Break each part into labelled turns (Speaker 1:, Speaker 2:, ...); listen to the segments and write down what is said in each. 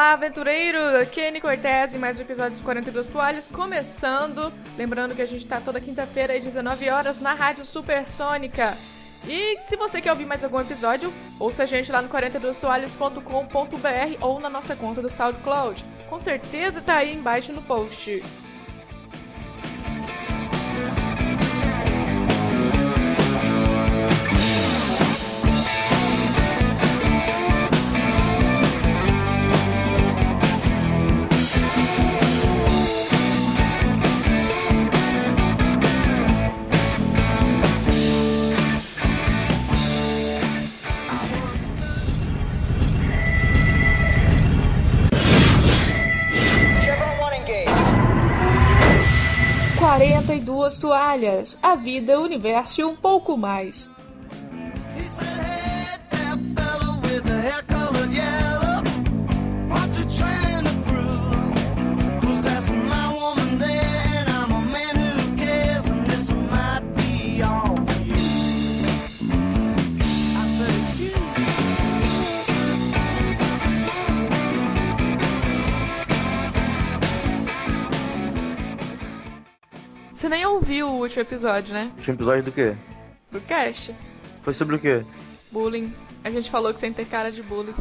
Speaker 1: Olá, aventureiros! Aqui é Anne Cortez em mais um episódio dos 42 Toalhas, começando. Lembrando que a gente tá toda quinta-feira às 19 horas na Rádio Supersônica. E se você quer ouvir mais algum episódio, ouça a gente lá no 42toalhas.com.br ou na nossa conta do SoundCloud. Com certeza tá aí embaixo no post. 42 toalhas, a vida, o universo e um pouco mais. Nem ouviu o último episódio, né?
Speaker 2: Último episódio do quê?
Speaker 1: Do cast.
Speaker 2: Foi sobre o quê?
Speaker 1: Bullying. A gente falou que você tem cara de bullying.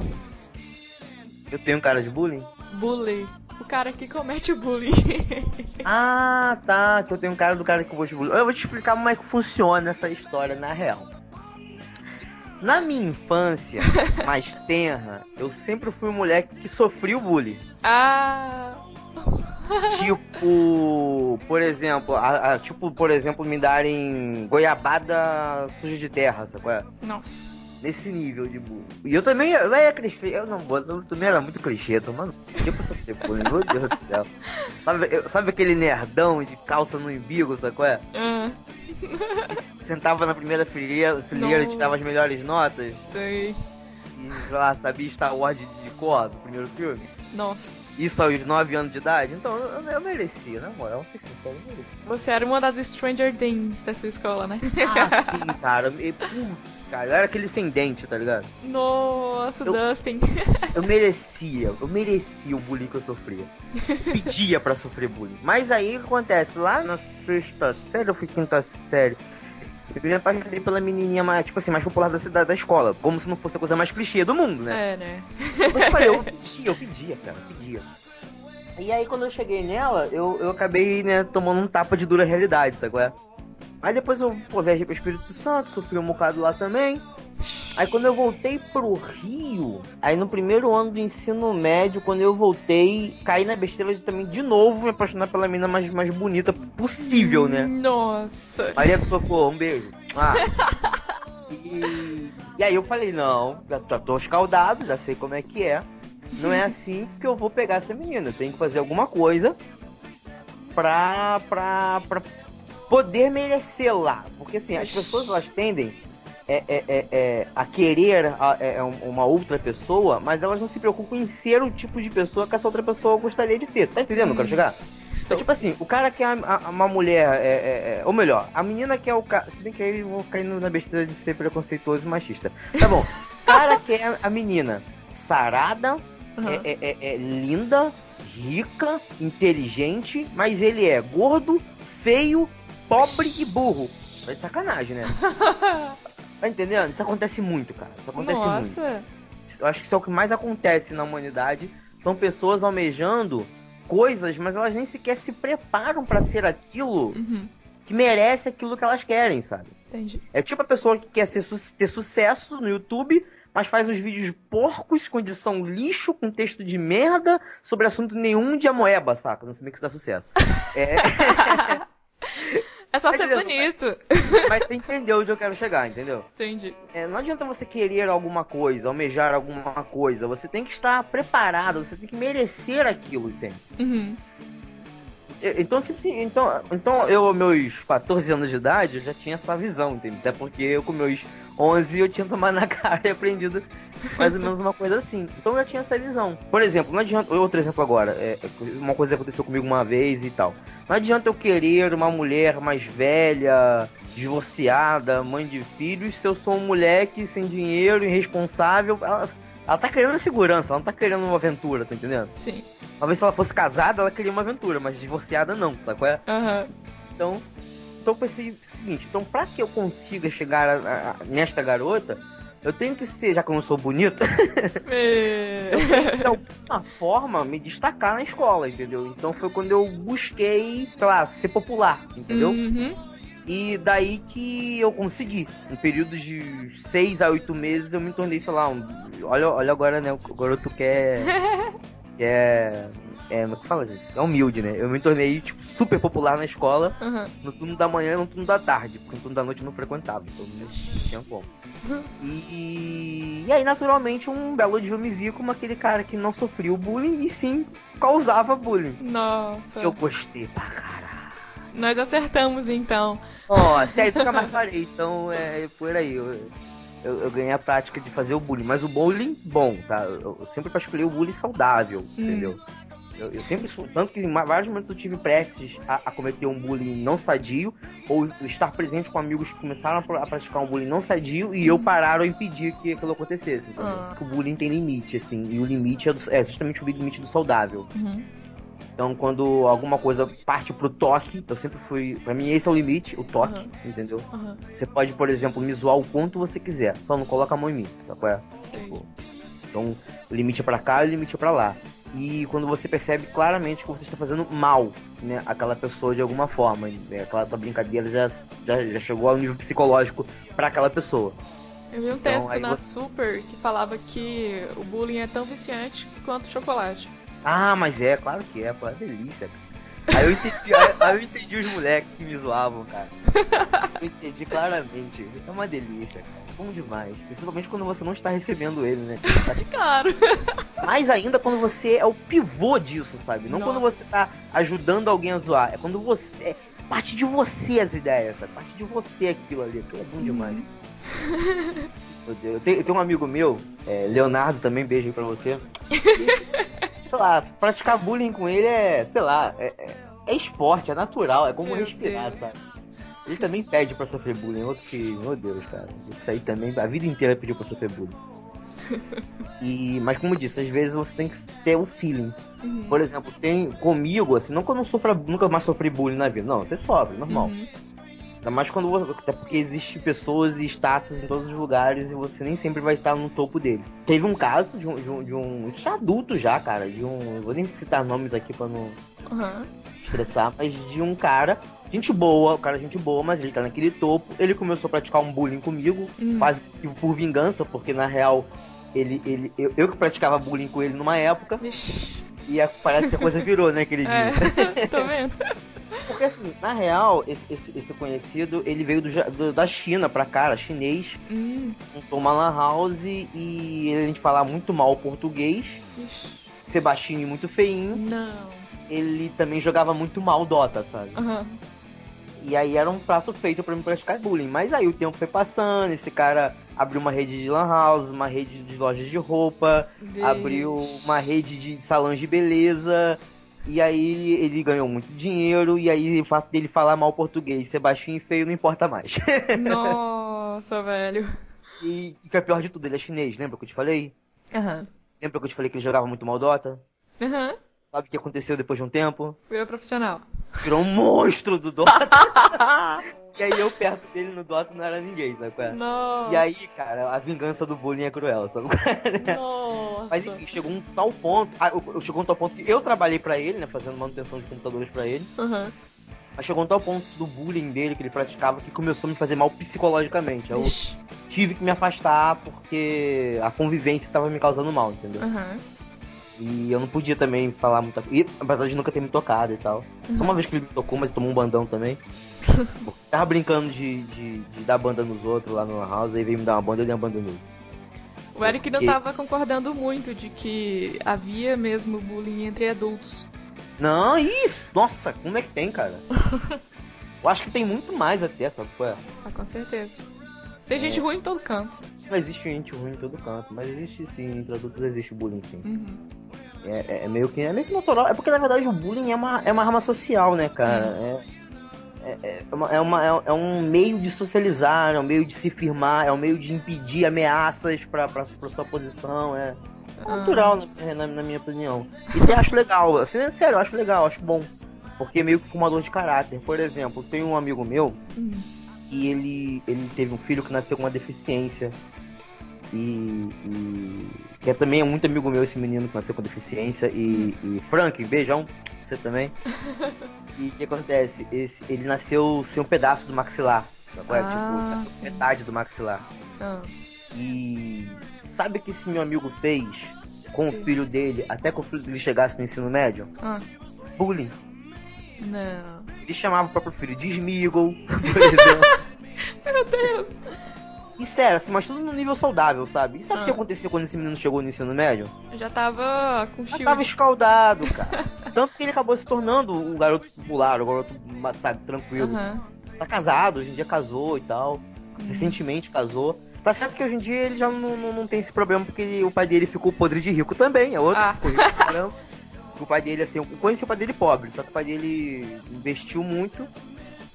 Speaker 2: Eu tenho cara de bullying?
Speaker 1: Bully. O cara que comete bullying.
Speaker 2: ah, tá. Que eu tenho cara do cara que comete bullying. Eu vou te explicar como é que funciona essa história na real. Na minha infância, mais tenra, eu sempre fui um moleque que sofreu bullying.
Speaker 1: Ah
Speaker 2: tipo, por exemplo, a, a, tipo, por exemplo, me darem goiabada suja de terra, sabe qual é?
Speaker 1: Nossa.
Speaker 2: Nesse nível de bullying. E eu também eu era clichê, eu não vou, eu também era muito clichê, tomando. Que pra ser bullying, meu Deus do céu. Sabe, eu, sabe aquele nerdão de calça no umbigo, sabe qual é?
Speaker 1: Uhum.
Speaker 2: Sentava na primeira fileira, fileira e tirava as melhores notas.
Speaker 1: Sei.
Speaker 2: E, sei lá, sabia Star Wars de, de cor do primeiro filme.
Speaker 1: Nossa.
Speaker 2: Isso aos 9 anos de idade? Então eu, eu merecia, na moral, se eu merecia.
Speaker 1: Você era uma das Stranger Things da sua escola, né?
Speaker 2: Ah, sim, cara. E, putz, cara, eu era aquele sem dente, tá ligado?
Speaker 1: Nossa, eu, Dustin.
Speaker 2: Eu merecia, eu merecia o bullying que eu sofria. Pedia pra sofrer bullying. Mas aí o que acontece? Lá na sexta série, eu fui quinta série. Eu me apaixonei pela menininha mais, tipo assim, mais popular da cidade da escola. Como se não fosse a coisa mais clichê do mundo,
Speaker 1: né? É, né?
Speaker 2: Eu falei, eu pedia, eu pedia, cara, eu pedia. E aí quando eu cheguei nela, eu, eu acabei, né, tomando um tapa de dura realidade, sabe qual é? Aí depois eu pô, viajei pro Espírito Santo, sofri um bocado lá também. Aí quando eu voltei pro Rio, aí no primeiro ano do ensino médio, quando eu voltei, caí na besteira de também de novo me apaixonar pela menina mais, mais bonita possível, né?
Speaker 1: Nossa.
Speaker 2: Aí a pessoa, pô, um beijo. Ah. e, e aí eu falei, não, já, já tô escaldado, já sei como é que é. Não é assim que eu vou pegar essa menina. Eu tenho que fazer alguma coisa pra, pra, pra poder merecer lá. Porque assim, as pessoas elas tendem é, é, é, é, a querer a, é, é uma outra pessoa, mas elas não se preocupam em ser o tipo de pessoa que essa outra pessoa gostaria de ter. Tá entendendo? Hum. Quero chegar? É tipo assim, o cara quer a, a, uma mulher, é, é, ou melhor, a menina quer o cara. Se bem que aí eu vou cair na besteira de ser preconceituoso e machista. Tá bom. O cara quer a menina sarada, uhum. é, é, linda, rica, inteligente, mas ele é gordo, feio, pobre e burro. Tá de sacanagem, né? Tá entendendo? Isso acontece muito, cara. Isso acontece
Speaker 1: Nossa.
Speaker 2: muito. Eu acho que isso é o que mais acontece na humanidade. São pessoas almejando coisas, mas elas nem sequer se preparam para ser aquilo
Speaker 1: uhum.
Speaker 2: que merece aquilo que elas querem, sabe?
Speaker 1: Entendi.
Speaker 2: É tipo a pessoa que quer ser, ter sucesso no YouTube, mas faz uns vídeos porcos, com edição lixo, com texto de merda, sobre assunto nenhum de amoeba, saca? Não sei bem que isso dá sucesso. é...
Speaker 1: É só ser bonito.
Speaker 2: Mas você entendeu onde eu quero chegar, entendeu?
Speaker 1: Entendi.
Speaker 2: É, não adianta você querer alguma coisa, almejar alguma coisa. Você tem que estar preparado, você tem que merecer aquilo, entende?
Speaker 1: Uhum.
Speaker 2: Então, tipo assim, então, então eu, meus 14 anos de idade, eu já tinha essa visão, entende? Até porque eu, com meus 11, eu tinha tomado na cara e aprendido mais ou menos uma coisa assim. Então eu já tinha essa visão. Por exemplo, não adianta. Outro exemplo agora, é, uma coisa aconteceu comigo uma vez e tal. Não adianta eu querer uma mulher mais velha, divorciada, mãe de filhos, se eu sou um moleque sem dinheiro, irresponsável. Ela, ela tá querendo segurança, ela não tá querendo uma aventura, tá entendendo?
Speaker 1: Sim.
Speaker 2: Talvez se ela fosse casada, ela queria uma aventura, mas divorciada não, sabe qual é?
Speaker 1: Aham.
Speaker 2: Então, então eu pensei o seguinte, então pra que eu consiga chegar a- a- nesta garota, eu tenho que ser, já que eu não sou bonita,
Speaker 1: É.
Speaker 2: eu tenho que de alguma forma me destacar na escola, entendeu? Então foi quando eu busquei, sei lá, ser popular, entendeu?
Speaker 1: Uhum.
Speaker 2: E daí que eu consegui. Em períodos de seis a oito meses eu me tornei, sei lá, um. Olha, olha agora, né? O garoto quer. quer. É, como é que fala, gente? É humilde, né? Eu me tornei, tipo, super popular na escola,
Speaker 1: Aham.
Speaker 2: no turno da manhã e no turno da tarde, porque no turno da noite eu não frequentava, então não tinha como. E, e aí, naturalmente, um belo dia eu me vi como aquele cara que não sofria o bullying e sim causava bullying.
Speaker 1: Nossa.
Speaker 2: E eu gostei pra caralho.
Speaker 1: Nós acertamos então.
Speaker 2: Nossa, aí nunca mais parei, então é por aí. Eu, eu, eu ganhei a prática de fazer o bullying, mas o bullying bom, tá? Eu, eu sempre pra escolher o bullying saudável, entendeu? Eu, eu sempre sou. Tanto que em vários momentos eu tive prestes a, a cometer um bullying não sadio, ou estar presente com amigos que começaram a, pra- a praticar um bullying não sadio e eu parar ou impedir que aquilo acontecesse?
Speaker 1: Ah.
Speaker 2: Porque o bullying tem limite, assim, e o limite é, do- é justamente o limite do saudável.
Speaker 1: Uhum.
Speaker 2: Então, quando alguma coisa parte pro toque, eu sempre fui. Pra mim, esse é o limite, o toque,
Speaker 1: Uhum.
Speaker 2: entendeu?
Speaker 1: Aham.
Speaker 2: Você pode, por exemplo, me zoar o quanto você quiser, só não coloca a mão em mim, tá? qual é?
Speaker 1: Sei.
Speaker 2: Então, o limite é pra cá e limite é pra lá. E quando você percebe claramente que você está fazendo mal, né, aquela pessoa de alguma forma, né, aquela sua brincadeira já, já, já chegou ao nível psicológico pra aquela pessoa.
Speaker 1: Eu vi um
Speaker 2: Então,
Speaker 1: texto na
Speaker 2: você-
Speaker 1: Super que falava que o bullying é tão viciante quanto o chocolate.
Speaker 2: Ah, mas é, claro que é, pô, é delícia, cara. Aí eu entendi, aí, eu entendi os moleques que me zoavam, cara. Eu entendi claramente. É uma delícia, cara. Bom demais. Principalmente quando você não está recebendo ele, né?
Speaker 1: E claro.
Speaker 2: Mais ainda quando você é o pivô disso, sabe? Não
Speaker 1: Nossa.
Speaker 2: quando você tá ajudando alguém a zoar. É quando você. Parte de você as ideias, sabe? Parte de você aquilo ali. Aquilo é bom demais. Meu Deus. Eu tenho, eu tenho um amigo meu, é, Leonardo também, beijo aí pra você. Sei lá, praticar bullying com ele é, sei lá, é, é- é esporte, é natural, é como
Speaker 1: Meu
Speaker 2: respirar,
Speaker 1: Deus.
Speaker 2: sabe? Ele também pede pra sofrer bullying, outro que, meu Deus, cara, isso aí também, a vida inteira pediu pra sofrer bullying. E, mas como eu disse, às vezes você tem que ter o feeling.
Speaker 1: Uhum.
Speaker 2: Por exemplo, tem comigo, assim, não que eu não sofra, nunca mais sofri bullying na vida, não, você sofre, normal.
Speaker 1: Uhum.
Speaker 2: Ainda mais quando você, até porque existe pessoas e status em todos os lugares e você nem sempre vai estar no topo dele. Teve um caso de um, de um, de um isso já adulto já, cara, de um, vou nem citar nomes aqui pra não
Speaker 1: Uhum.
Speaker 2: estressar, mas de um cara, gente boa, o cara gente boa, mas ele tá naquele topo, ele começou a praticar um bullying comigo,
Speaker 1: Hum.
Speaker 2: quase por vingança, porque na real ele, ele, eu, eu que praticava bullying com ele numa época,
Speaker 1: Vixe.
Speaker 2: e a- parece que a coisa virou, né, aquele dia.
Speaker 1: É, tô vendo.
Speaker 2: Porque assim, na real, esse, esse, esse conhecido, ele veio do, do- da China pra cá, chinês,
Speaker 1: Hum.
Speaker 2: montou uma lan house e ele, a gente falava muito mal português, ser baixinho e muito feinho,
Speaker 1: Não.
Speaker 2: ele também jogava muito mal Dota, sabe?
Speaker 1: Aham.
Speaker 2: E aí era um prato feito pra me praticar bullying. Mas aí o tempo foi passando, esse cara abriu uma rede de lan house, uma rede de lojas de roupa, abriu uma rede de salões de beleza. E aí ele ganhou muito dinheiro, e aí o fato dele falar mal português, ser baixinho e feio não importa mais.
Speaker 1: Nossa, velho.
Speaker 2: e o que é pior de tudo, ele é chinês, lembra que eu te falei?
Speaker 1: Aham.
Speaker 2: Lembra que eu te falei que ele jogava muito mal Dota?
Speaker 1: Aham.
Speaker 2: Sabe o que aconteceu depois de um tempo?
Speaker 1: Virou profissional.
Speaker 2: Virou um monstro do Dota. e aí eu perto dele no Dota não era ninguém, sabe qual é?
Speaker 1: Nossa.
Speaker 2: E aí, cara, a vingança do bullying é cruel, sabe? qual é?
Speaker 1: Nossa.
Speaker 2: Mas enfim, chegou um tal ponto. Ah, chegou um tal ponto que eu trabalhei pra ele, né? Fazendo manutenção de computadores pra ele.
Speaker 1: Aham.
Speaker 2: Mas chegou um tal ponto do bullying dele que ele praticava que começou a me fazer mal psicologicamente. Eu
Speaker 1: Vixe.
Speaker 2: tive que me afastar porque a convivência estava me causando mal, entendeu?
Speaker 1: Aham.
Speaker 2: E eu não podia também falar muita coisa. E apesar de nunca ter me tocado e tal. Só uma vez que ele me tocou, mas tomou um bandão também. Tava brincando de, de, de dar banda nos outros lá no house, aí veio me dar uma banda e eu dei uma banda nele.
Speaker 1: O Eric não tava concordando muito de que havia mesmo bullying entre adultos.
Speaker 2: Não, isso! Nossa, como é que tem, cara? Eu acho que tem muito mais até, sabe? é?
Speaker 1: Ah, com certeza. Tem gente
Speaker 2: É.
Speaker 1: ruim em todo canto.
Speaker 2: Não existe gente ruim em todo canto, mas existe sim, entre adultos existe bullying sim.
Speaker 1: Uhum.
Speaker 2: É, é- é meio que, é meio que natural. É porque na verdade o bullying é uma, é uma arma social, né, cara? É, é, é, uma, é, uma, é, é um meio de socializar, é um meio de se firmar, é um meio de impedir ameaças pra sua posição. É, é natural, ah. na, na, minha opinião. E eu acho legal, assim, é sério, eu acho legal, acho bom. Porque é meio que formador de caráter. Por exemplo, tem um amigo meu uhum. e ele, ele teve um filho que nasceu com uma deficiência. E, e, que é também é muito amigo meu esse menino que nasceu com deficiência e, uhum. e Frank, beijão, você também. e o que acontece? Esse, ele nasceu sem um pedaço do maxilar, sabe? Ah, tipo, nasceu metade do maxilar. Ah. E sabe o que esse meu amigo fez com o filho dele até que o filho dele chegasse no ensino médio? Ah. Bullying.
Speaker 1: Não.
Speaker 2: Ele chamava o próprio filho de Smeagol, por exemplo.
Speaker 1: Meu Deus.
Speaker 2: E sério, assim, mas tudo no nível saudável, sabe? E sabe o ah. que aconteceu quando esse menino chegou no ensino médio?
Speaker 1: Já tava com
Speaker 2: Já tava escaldado, cara. Tanto que ele acabou se tornando um garoto popular, um garoto, sabe, tranquilo. Uhum. Tá casado, hoje em dia casou e tal. Uhum. Recentemente casou. Tá certo que hoje em dia ele já não, não, não, tem esse problema porque o pai dele ficou podre de rico também, é outro. Ah. Ficou rico o pai dele, assim, eu conheci o pai dele pobre, só que o pai dele investiu muito.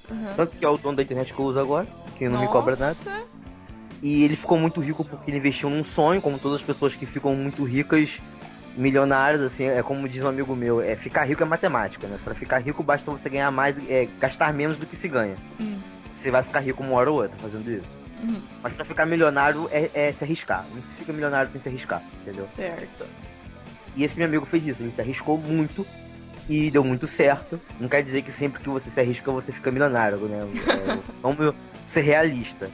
Speaker 2: Uhum. Tanto que é o dono da internet que eu uso agora, que não Nossa. me cobra nada. E ele ficou muito rico porque ele investiu num sonho, como todas as pessoas que ficam muito ricas, milionárias, assim, é como diz um amigo meu, é ficar rico é matemática, né? Para ficar rico basta você ganhar mais, é, gastar menos do que se ganha. Uhum. Você vai ficar rico uma hora ou outra fazendo isso. Uhum. Mas para ficar milionário é, é, se arriscar. Não se fica milionário sem se arriscar, entendeu?
Speaker 1: Certo.
Speaker 2: E esse meu amigo fez isso, ele se arriscou muito e deu muito certo. Não quer dizer que sempre que você se arrisca você fica milionário, né? É, vamos ser realista.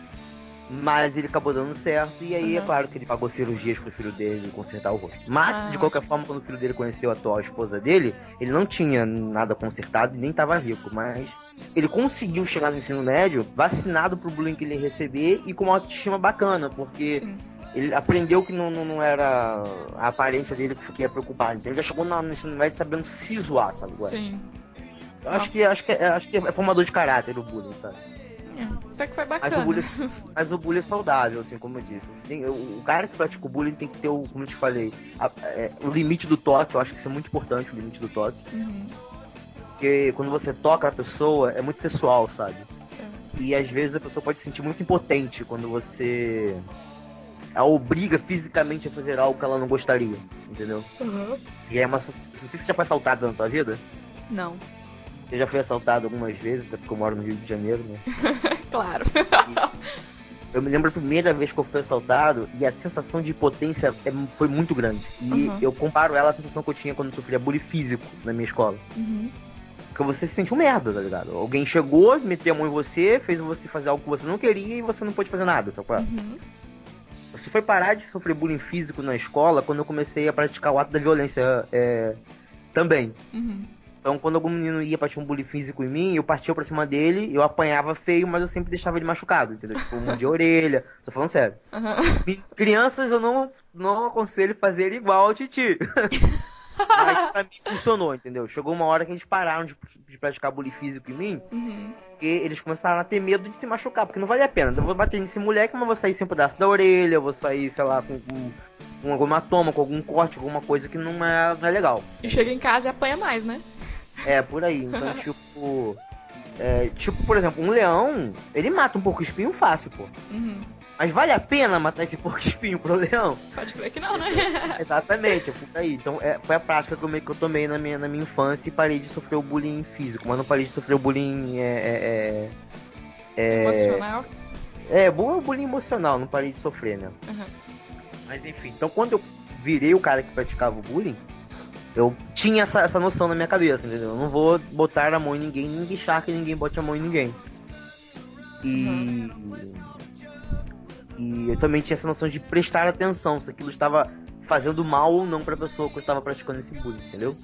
Speaker 2: Mas ele acabou dando certo, e aí uhum. é claro que ele pagou cirurgias pro filho dele consertar o rosto. Mas, ah. de qualquer forma, quando o filho dele conheceu a atual esposa dele, ele não tinha nada consertado e nem tava rico, mas ele conseguiu chegar no ensino médio vacinado pro bullying que ele ia receber e com uma autoestima bacana, porque Sim ele aprendeu que não, não, não, era a aparência dele que ia preocupar. Então ele já chegou no ensino médio sabendo se zoar, sabe?
Speaker 1: Sim.
Speaker 2: Eu acho que, acho, que, é, acho que é formador de caráter o bullying, sabe?
Speaker 1: É, até que foi bacana.
Speaker 2: Mas o bullying, mas o bullying é saudável, assim, como eu disse. Tem, o, cara que pratica o bullying tem que ter, o, como eu te falei, a, é, o limite do toque. Eu acho que isso é muito importante, o limite do toque. Uhum. Porque quando você toca a pessoa, é muito pessoal, sabe? E às vezes a pessoa pode se sentir muito impotente quando você a obriga fisicamente a fazer algo que ela não gostaria, entendeu? Uhum. E é uma. Não sei se você já foi assaltado na tua vida.
Speaker 1: Não.
Speaker 2: Eu já fui assaltado algumas vezes, até porque eu moro no Rio de Janeiro, né?
Speaker 1: claro.
Speaker 2: E eu me lembro a primeira vez que eu fui assaltado e a sensação de impotência é, foi muito grande. E uhum. eu comparo ela à sensação que eu tinha quando eu sofria bullying físico na minha escola. Uhum. Porque você se sente um merda, tá ligado? Alguém chegou, meteu a mão em você, fez você fazer algo que você não queria e você não pôde fazer nada, sabe? Uhum. Você foi parar de sofrer bullying físico na escola quando eu comecei a praticar o ato da violência é, também. Uhum. Então, quando algum menino ia praticar um bullying físico em mim, eu partia pra cima dele, eu apanhava feio, mas eu sempre deixava ele machucado, entendeu? Tipo, um de orelha. Tô falando sério. Uhum. Crianças eu não, não aconselho fazer igual ao Titi. Mas pra mim funcionou, entendeu? Chegou uma hora que eles pararam de, de praticar bullying físico em mim, uhum. porque eles começaram a ter medo de se machucar, porque não vale a pena. Eu vou bater nesse moleque, mas vou sair sem um pedaço da orelha, eu vou sair, sei lá, com, com, com alguma toma, com algum corte, alguma coisa que não é, não é legal.
Speaker 1: E chega em casa e apanha mais, né?
Speaker 2: É, por aí. Então, tipo. É, tipo, por exemplo, um leão, ele mata um pouco espinho fácil, pô. Uhum. Mas vale a pena matar esse porco espinho pro leão?
Speaker 1: Pode crer que não, né?
Speaker 2: Exatamente, eu fui aí. Então é, foi a prática que eu, que eu tomei na minha, na minha infância e parei de sofrer o bullying físico, mas não parei de sofrer o bullying. É,
Speaker 1: é, é, emocional?
Speaker 2: É, bom bullying emocional, não parei de sofrer, né? Uhum. Mas enfim, então quando eu virei o cara que praticava o bullying, eu tinha essa, essa noção na minha cabeça, entendeu? Eu não vou botar a mão em ninguém, nem deixar que ninguém bote a mão em ninguém. E. E eu também tinha essa noção de prestar atenção se aquilo estava fazendo mal ou não para a pessoa que eu estava praticando esse bullying, entendeu?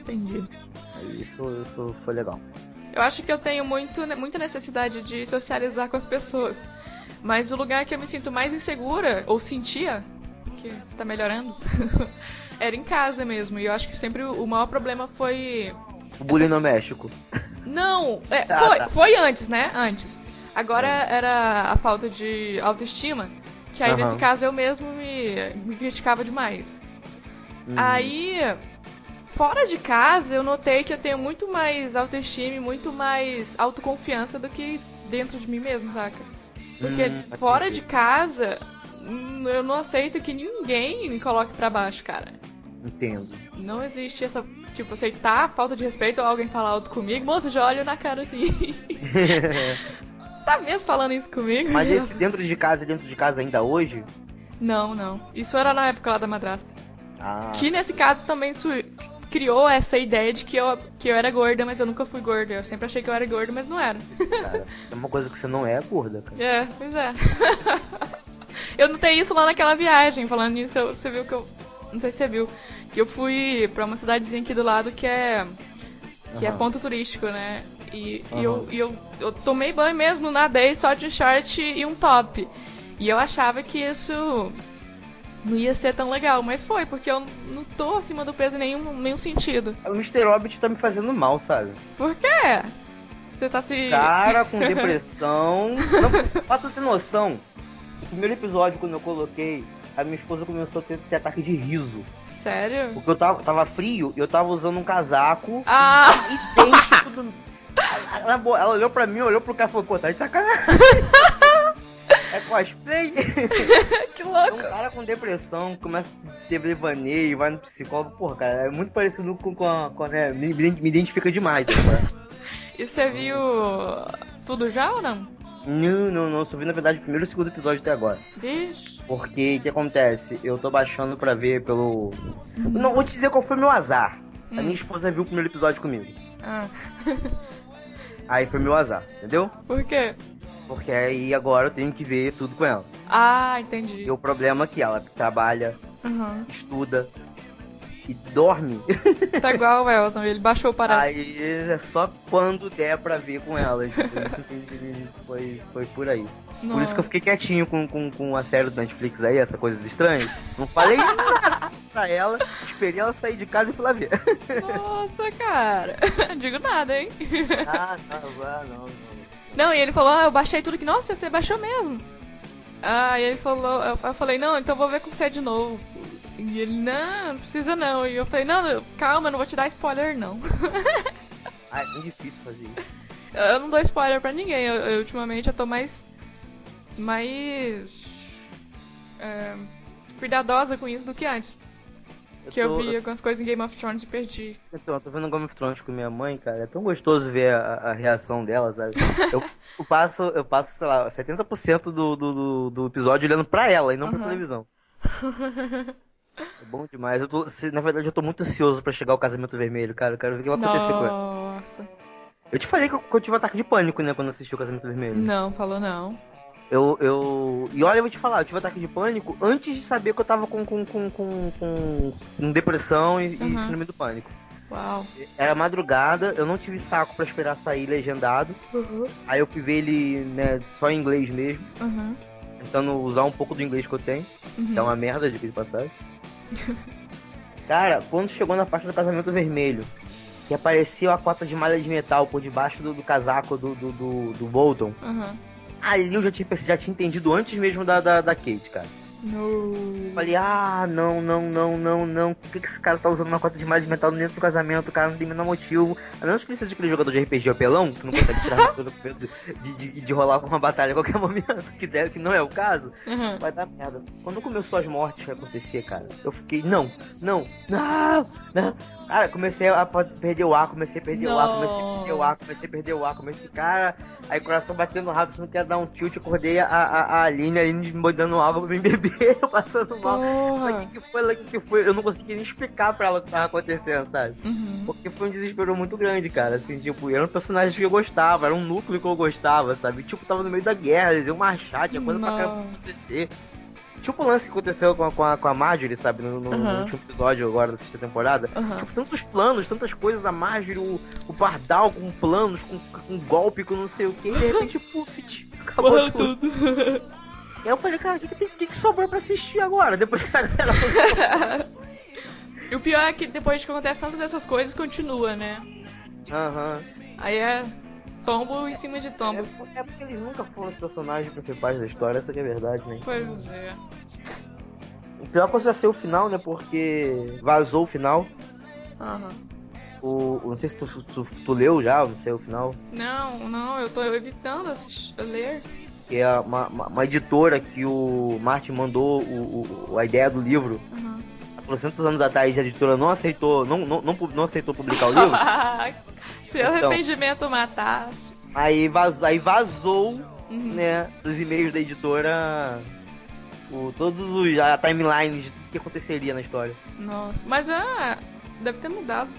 Speaker 1: Entendi.
Speaker 2: Isso, isso foi legal.
Speaker 1: Eu acho que eu tenho muito, muita necessidade de socializar com as pessoas. Mas o lugar que eu me sinto mais insegura, ou sentia, que está melhorando, era em casa mesmo. E eu acho que sempre o maior problema foi.
Speaker 2: O bullying no México.
Speaker 1: Não, é, ah, foi, tá. foi antes, né? Antes. Agora é. era a falta de autoestima, que aí uhum. nesse caso eu mesmo me, me criticava demais. Uhum. Aí fora de casa eu notei que eu tenho muito mais autoestima e muito mais autoconfiança do que dentro de mim mesmo, saca? Porque
Speaker 2: Hum,
Speaker 1: fora de casa hum, eu não aceito que ninguém me coloque pra baixo, cara.
Speaker 2: Entendo.
Speaker 1: Não existe essa, tipo, aceitar falta de respeito ou alguém falar alto comigo. Moça, já olho na cara assim. tá mesmo falando isso comigo?
Speaker 2: Mas esse dentro de casa é dentro de casa ainda hoje?
Speaker 1: Não, não. Isso era na época lá da madrasta.
Speaker 2: Ah,
Speaker 1: Que nesse caso também criou essa ideia de que eu, que eu era gorda, mas eu nunca fui gorda. Eu sempre achei que eu era gorda, mas não era.
Speaker 2: cara. É uma coisa que você não é gorda, cara.
Speaker 1: É, pois é. eu notei isso lá naquela viagem. Falando nisso, eu- você viu que eu. Não sei se você viu. Que eu fui pra uma cidadezinha aqui do lado que é. Que é
Speaker 2: Aham.
Speaker 1: ponto turístico, né? E, e
Speaker 2: Aham.
Speaker 1: eu, e eu, eu tomei banho mesmo, nadei só de short e um top. E eu achava que isso não ia ser tão legal, mas foi, porque eu não tô acima do peso em nenhum, nenhum sentido.
Speaker 2: O Mr. Hobbit tá me fazendo mal, sabe?
Speaker 1: Por quê? Você tá se.
Speaker 2: Cara com depressão. Não, pra tu ter noção, o primeiro episódio, quando eu coloquei, a minha esposa começou a ter, ter ataque de riso.
Speaker 1: Sério?
Speaker 2: Porque eu tava, tava frio e eu tava usando um casaco
Speaker 1: Ah!
Speaker 2: idêntico do. Ela, ela olhou pra mim, olhou pro cara e falou, pô, tá de sacanagem. É cosplay.
Speaker 1: que
Speaker 2: Um
Speaker 1: louco!
Speaker 2: cara com depressão começa a ter devaneio, vai no psicólogo, porra, cara, é muito parecido com, com a. Com né, me, me identifica demais, né?
Speaker 1: E você viu tudo já ou não?
Speaker 2: Não, não, não, só vi na verdade o primeiro e o segundo episódio até agora.
Speaker 1: Vixe.
Speaker 2: Porque o que acontece? Eu tô baixando pra ver pelo. Não, vou te dizer qual foi meu azar. A
Speaker 1: Hum.
Speaker 2: minha esposa viu o primeiro episódio comigo.
Speaker 1: Ah.
Speaker 2: Aí foi meu azar, entendeu?
Speaker 1: Por quê?
Speaker 2: Porque aí agora eu tenho que ver tudo com ela.
Speaker 1: Ah, entendi.
Speaker 2: E o problema é que ela trabalha,
Speaker 1: Uhum.
Speaker 2: estuda e dorme.
Speaker 1: Tá igual o Elton, ele baixou o parado.
Speaker 2: Aí é só quando der pra ver com ela. Tipo, foi, foi por aí. Por isso que eu fiquei quietinho com, com, com a série do Netflix aí, essa coisa estranha. Não falei nada pra ela, esperei ela sair de casa e fui lá ver.
Speaker 1: Nossa, cara. Digo nada, hein?
Speaker 2: Ah, não, ah, não, não.
Speaker 1: Não, e ele falou, ah, eu baixei tudo que. Nossa, você baixou mesmo. Ah, e ele falou, eu, eu falei, não, então vou ver com você de novo. E ele, não, não precisa não. E eu falei, não, eu- calma, eu não vou te dar spoiler não.
Speaker 2: Ah, é bem difícil fazer isso.
Speaker 1: Eu não dou spoiler pra ninguém. Eu, eu, ultimamente eu tô mais. mais. é, cuidadosa com isso do que antes. que eu
Speaker 2: tô-
Speaker 1: vi algumas coisas em Game of Thrones e perdi.
Speaker 2: Então, eu tô vendo Game of Thrones com minha mãe, cara. É tão gostoso ver a, a reação dela, sabe? Eu, eu passo, eu passo, sei lá, 70% do, do, do, episódio olhando pra ela e não pra
Speaker 1: Uhum.
Speaker 2: televisão. É bom demais. Eu tô, na verdade, eu tô muito ansioso pra chegar ao casamento vermelho, cara. Eu quero ver o que vai acontecer com ela.
Speaker 1: Nossa.
Speaker 2: Eu te falei que eu, que eu tive um ataque de pânico, né, quando assisti o casamento vermelho.
Speaker 1: Não, falou não.
Speaker 2: Eu, eu. E olha, eu vou te falar, eu tive um ataque de pânico antes de saber que eu tava com, com, com, com, com, com depressão e, e
Speaker 1: Uhum.
Speaker 2: síndrome do pânico.
Speaker 1: Uau.
Speaker 2: Era madrugada, eu não tive saco pra esperar sair legendado.
Speaker 1: Uhum.
Speaker 2: Aí eu fui ver ele, né, só em inglês mesmo,
Speaker 1: Uhum.
Speaker 2: Tentando usar um pouco do inglês que eu tenho,
Speaker 1: Uhum.
Speaker 2: que é uma merda de de passagem. Cara, quando chegou na parte do casamento vermelho, que apareceu a cota de malha de metal por debaixo do, do casaco do, do, do, do Bolton,
Speaker 1: Uhum.
Speaker 2: ali eu já tinha, já tinha entendido antes mesmo da, da, da Kate, cara.
Speaker 1: No...
Speaker 2: Falei, ah, não, não, não, não, não. Por que, que esse cara tá usando uma cota de malha de metal dentro do casamento? O cara não tem o menor motivo. A menos que ele seja aquele jogador de RPG apelão, que não consegue tirar armadura com medo de, de, de rolar uma batalha a qualquer momento, que, deve, que não é o caso,
Speaker 1: Uhum.
Speaker 2: vai dar merda. Quando começou as mortes que acontecia, cara, eu fiquei, não, não, não, não. Cara, comecei a perder o ar, comecei a perder o ar, comecei a perder o ar, comecei a perder o ar, comecei, cara, aí coração batendo rápido, não quer dar um tilt, acordei a, a, a Aline, a Aline me dando água pra mim beber, passando mal. Mas o que, que foi, o que, que foi? Eu não conseguia nem explicar pra ela o que tava acontecendo, sabe?
Speaker 1: Uhum.
Speaker 2: Porque foi um desespero muito grande, cara. Assim, tipo, era um personagem que eu gostava, era um núcleo que eu gostava, sabe? Tipo, tava no meio da guerra, eles iam marchar, tinha coisa pra
Speaker 1: Nossa.
Speaker 2: caramba acontecer. Tipo o lance que aconteceu com a, com a, com a Marjorie, sabe? No, no- no
Speaker 1: Aham.
Speaker 2: último episódio agora da sexta temporada.
Speaker 1: Aham.
Speaker 2: Tipo, tantos planos, tantas coisas, a Marjorie, o, o Pardal com planos, com, com golpe, com não sei o que, e de repente, puf, acabou tudo.
Speaker 1: tudo.
Speaker 2: E aí eu falei, cara, o que, que, que, que sobrou pra assistir agora? Depois que essa galera.
Speaker 1: E o pior é que depois que acontece tantas dessas coisas, continua, né?
Speaker 2: Aham.
Speaker 1: Aí é tombo em cima de
Speaker 2: É,
Speaker 1: tombo.
Speaker 2: porque- é porque eles nunca foram os personagens principais da história, essa que é a verdade, né?
Speaker 1: Pois é.
Speaker 2: O pior é eu já sei o final, né? Porque vazou o final.
Speaker 1: Aham.
Speaker 2: O, não sei se tu, tu, tu leu já, não sei o final.
Speaker 1: Não, não, eu tô evitando assistir, ler.
Speaker 2: Que é uma, uma, uma editora que o Martin mandou o, o- a ideia do livro
Speaker 1: Aham.
Speaker 2: há 400 anos atrás a editora não aceitou, não, não, não, não aceitou publicar o livro.
Speaker 1: Se
Speaker 2: Então.
Speaker 1: arrependimento matasse.
Speaker 2: aí, vazou, aí vazou,
Speaker 1: Uhum.
Speaker 2: né, dos e-mails da editora o, todos os a timelines do que aconteceria na história.
Speaker 1: Nossa, mas ah, deve ter mudado.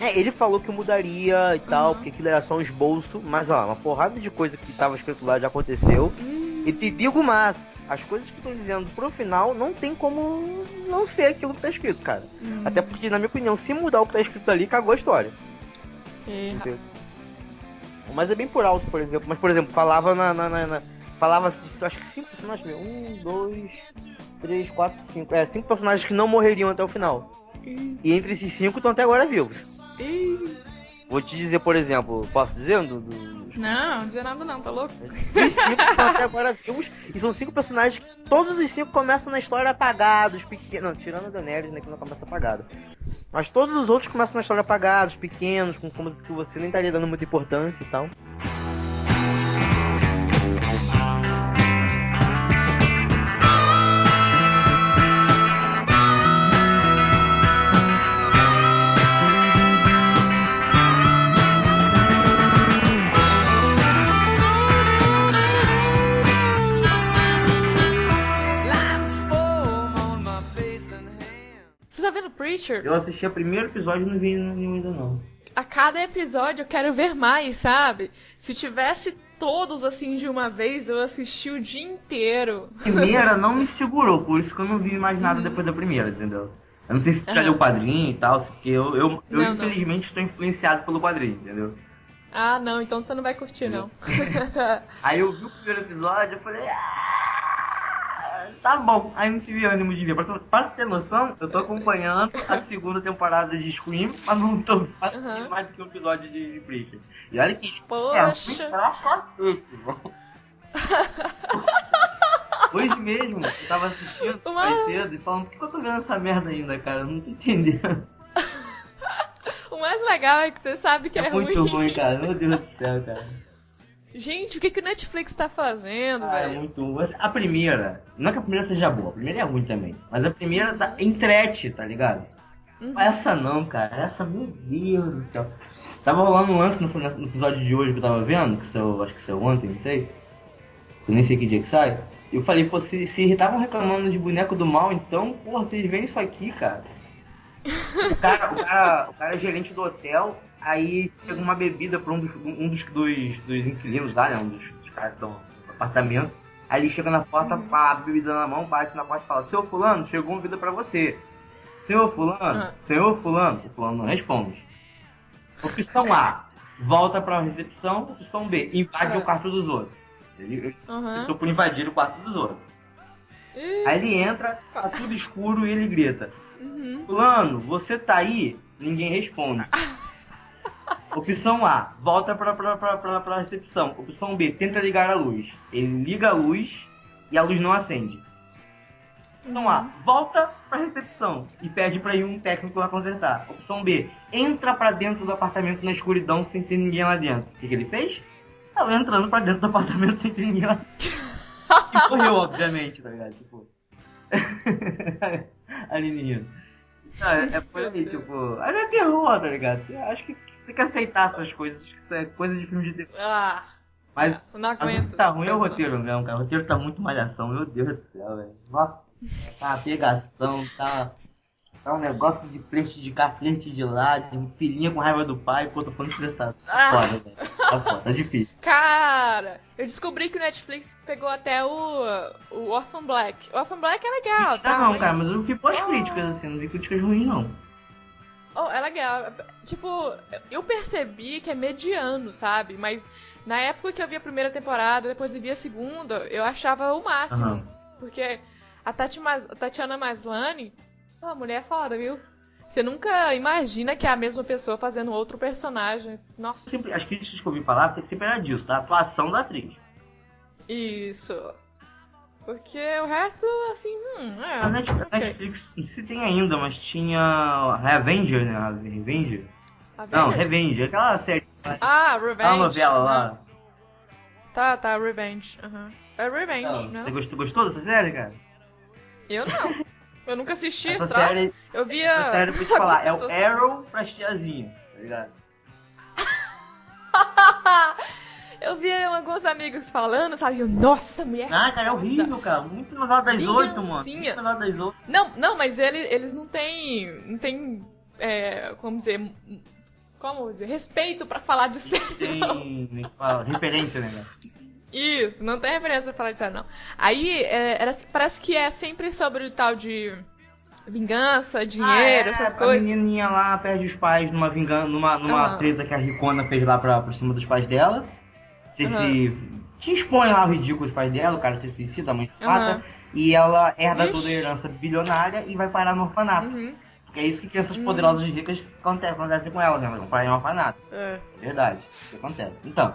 Speaker 2: É, ele falou que mudaria e tal,
Speaker 1: Uhum.
Speaker 2: porque aquilo era só um esboço, mas ó, uma porrada de coisa que tava escrito lá já aconteceu.
Speaker 1: Hum,
Speaker 2: E te digo mais, as coisas que estão dizendo pro final não tem como não ser aquilo que tá escrito, cara.
Speaker 1: hum.
Speaker 2: Até porque, na minha opinião, se mudar o que tá escrito ali, cagou a história. Entendeu? Mas é bem por alto, por exemplo. Mas, por exemplo, falava na. na, na- na- falava de, acho que cinco personagens mesmo. Um, dois, três, quatro, cinco. É, cinco personagens que não morreriam até o final. E entre esses cinco estão até agora vivos. Vou te dizer, por exemplo, posso dizer? Do, do-
Speaker 1: Não, não dizer nada não, tá louco?
Speaker 2: Os cinco estão até agora vivos. E são cinco personagens que todos os cinco começam na história apagados, pequenos. Não, tirando a Daenerys, né, que não começa apagado. Mas todos os outros começam na história apagados, pequenos, com coisas que você nem estaria dando muita importância e tal.
Speaker 1: Tá vendo Preacher?
Speaker 2: Eu assisti o primeiro episódio e não vi nenhum ainda não.
Speaker 1: A cada episódio eu quero ver mais, sabe? Se tivesse todos assim de uma vez, eu assisti o dia inteiro.
Speaker 2: A primeira não me segurou, por isso que eu não vi mais nada depois da primeira, entendeu? Eu não sei se tu já
Speaker 1: Aham.
Speaker 2: leu o quadrinho e tal, porque eu, eu, eu
Speaker 1: Não, não.
Speaker 2: infelizmente estou influenciado pelo quadrinho, entendeu?
Speaker 1: Ah, não, então você não vai curtir, não.
Speaker 2: Aí eu vi o primeiro episódio e falei, ah, tá bom. Aí não tive ânimo de ver. Pra, pra ter noção, eu tô acompanhando a segunda temporada de Scream, mas não tô
Speaker 1: Aham.
Speaker 2: mais do que um episódio de, Preacher. E olha que
Speaker 1: Poxa.
Speaker 2: é ruim pra cacete. Hoje mesmo, eu tava assistindo
Speaker 1: Uma-
Speaker 2: mais cedo e falando, por que eu tô vendo essa merda ainda, cara? Eu não tô entendendo.
Speaker 1: o mais legal é que você sabe que é,
Speaker 2: É muito ruim, cara. Meu Deus do céu, cara.
Speaker 1: Gente, o que, que o Netflix tá fazendo,
Speaker 2: Ah, é
Speaker 1: velho?
Speaker 2: muito ruim. A primeira, não é que a primeira seja boa, a primeira é ruim também. Mas a primeira tá entrete, tá ligado?
Speaker 1: Uhum.
Speaker 2: Essa não, cara. Essa, meu Deus do céu. Tava rolando um lance nesse episódio de hoje que eu tava vendo, que saiu, acho que saiu ontem, não sei. Eu nem sei que dia que sai. Eu falei, pô, se se estavam reclamando de boneco do mal, então, porra, vocês veem isso aqui, cara. O cara, o cara, o cara é gerente do hotel, aí chega uma bebida pra um dos, um dos, dos, dos inquilinos lá, né? Um dos, dos caras no apartamento. Aí ele chega na porta, pá, a bebida na mão, bate na porta e fala, Senhor fulano, chegou uma bebida pra você. Senhor fulano,
Speaker 1: Ah.
Speaker 2: senhor fulano, o fulano não responde. Opção A, volta pra recepção. Opção B, invade
Speaker 1: Ah.
Speaker 2: o quarto dos outros. Ele, eu
Speaker 1: Uhum.
Speaker 2: tô por invadir o quarto dos outros.
Speaker 1: Ih,
Speaker 2: Aí ele entra, tá tudo escuro e ele grita:
Speaker 1: uhum.
Speaker 2: Fulano, você tá aí? Ninguém responde. Opção A, volta pra, pra, pra, pra, pra recepção. Opção B, tenta ligar a luz. Ele liga a luz e a luz não acende. Opção A, volta pra recepção e pede pra ir um técnico lá consertar. Opção B, entra pra dentro do apartamento na escuridão sem ter ninguém lá dentro. O que, que ele fez? Saiu entrando pra dentro do apartamento sem ter ninguém lá E morreu, obviamente, tá ligado? Tipo. Alienígena. Não, é, é por aí, tipo. Mas é terror, tá ligado? Acho que tem que aceitar essas coisas, que isso é coisa de filme de terror.
Speaker 1: Ah,
Speaker 2: Mas
Speaker 1: não
Speaker 2: mas
Speaker 1: aguento.
Speaker 2: tá ruim é o roteiro mesmo, cara. O roteiro tá muito malhação, meu Deus do céu, velho. Nossa, tá uma pegação, tá. Tá um negócio de flerte de cá, flerte de lá, de filhinha com raiva do pai, pô, tô falando estressado. Tá
Speaker 1: Ah.
Speaker 2: foda, velho. Tá foda, tá difícil.
Speaker 1: Cara, eu descobri que o Netflix pegou até o, o Orphan Black. O Orphan Black é legal, tá?
Speaker 2: Ah, não, cara, mas eu vi boas críticas, assim, não vi críticas ruins, não.
Speaker 1: Oh, é legal. Tipo, eu percebi que é mediano, sabe? Mas na época que eu vi a primeira temporada, depois eu vi a segunda, eu achava o máximo.
Speaker 2: Aham.
Speaker 1: Porque a, Tati Mas- a Tatiana Maslany, a mulher é foda, viu? Você nunca imagina que é a mesma pessoa fazendo outro personagem. Nossa,
Speaker 2: Sempre, as críticas que eu ouvi falar sempre era disso, da atuação da atriz.
Speaker 1: isso. Porque o resto, assim, hum, é.
Speaker 2: A Netflix,
Speaker 1: ok.
Speaker 2: Netflix se tem ainda, mas tinha Revenger, né? Não,
Speaker 1: Avengers?
Speaker 2: Revenge, aquela série.
Speaker 1: Ah, Revenge.
Speaker 2: Aquela novela lá.
Speaker 1: Tá, tá, Revenge. aham. É Revenge,
Speaker 2: Não,
Speaker 1: né?
Speaker 2: Você gostou, gostou dessa série, cara?
Speaker 1: Eu não. Eu nunca assisti
Speaker 2: Essa
Speaker 1: esse troço.
Speaker 2: série,
Speaker 1: Eu via.
Speaker 2: essa série, eu vou te falar, é o Arrow pra tiazinha, tá ligado?
Speaker 1: eu via alguns amigos falando, sabe? Eu, Nossa, mulher.
Speaker 2: Ah, cara, é horrível, cara. Muito novela das oito, mano. Muito novela das oito.
Speaker 1: Não, não, mas ele, eles não têm. Não tem. É, como dizer. Como dizer? Respeito pra falar de série.
Speaker 2: Tem, fala? referência, né, cara?
Speaker 1: Isso, não tem referência pra falar de série, não. Aí, é, era, parece que é sempre sobre o tal de vingança, dinheiro,
Speaker 2: Ah, é,
Speaker 1: essas
Speaker 2: A
Speaker 1: coisas.
Speaker 2: menininha lá perde os pais numa vingança, numa, numa
Speaker 1: Aham.
Speaker 2: treta que a Ricona fez lá pra, pra cima dos pais dela. Você
Speaker 1: Aham.
Speaker 2: se. Te expõe lá o ridículo dos pais dela, o cara se suicida, a mãe se mata.
Speaker 1: Aham.
Speaker 2: E ela herda
Speaker 1: Ixi.
Speaker 2: toda a herança bilionária e vai parar no orfanato.
Speaker 1: Uhum.
Speaker 2: Porque é isso que crianças
Speaker 1: Hum.
Speaker 2: poderosas e ricas acontece, acontece com elas, né? Vão parar em um orfanato.
Speaker 1: É.
Speaker 2: É verdade. Isso que acontece. Então.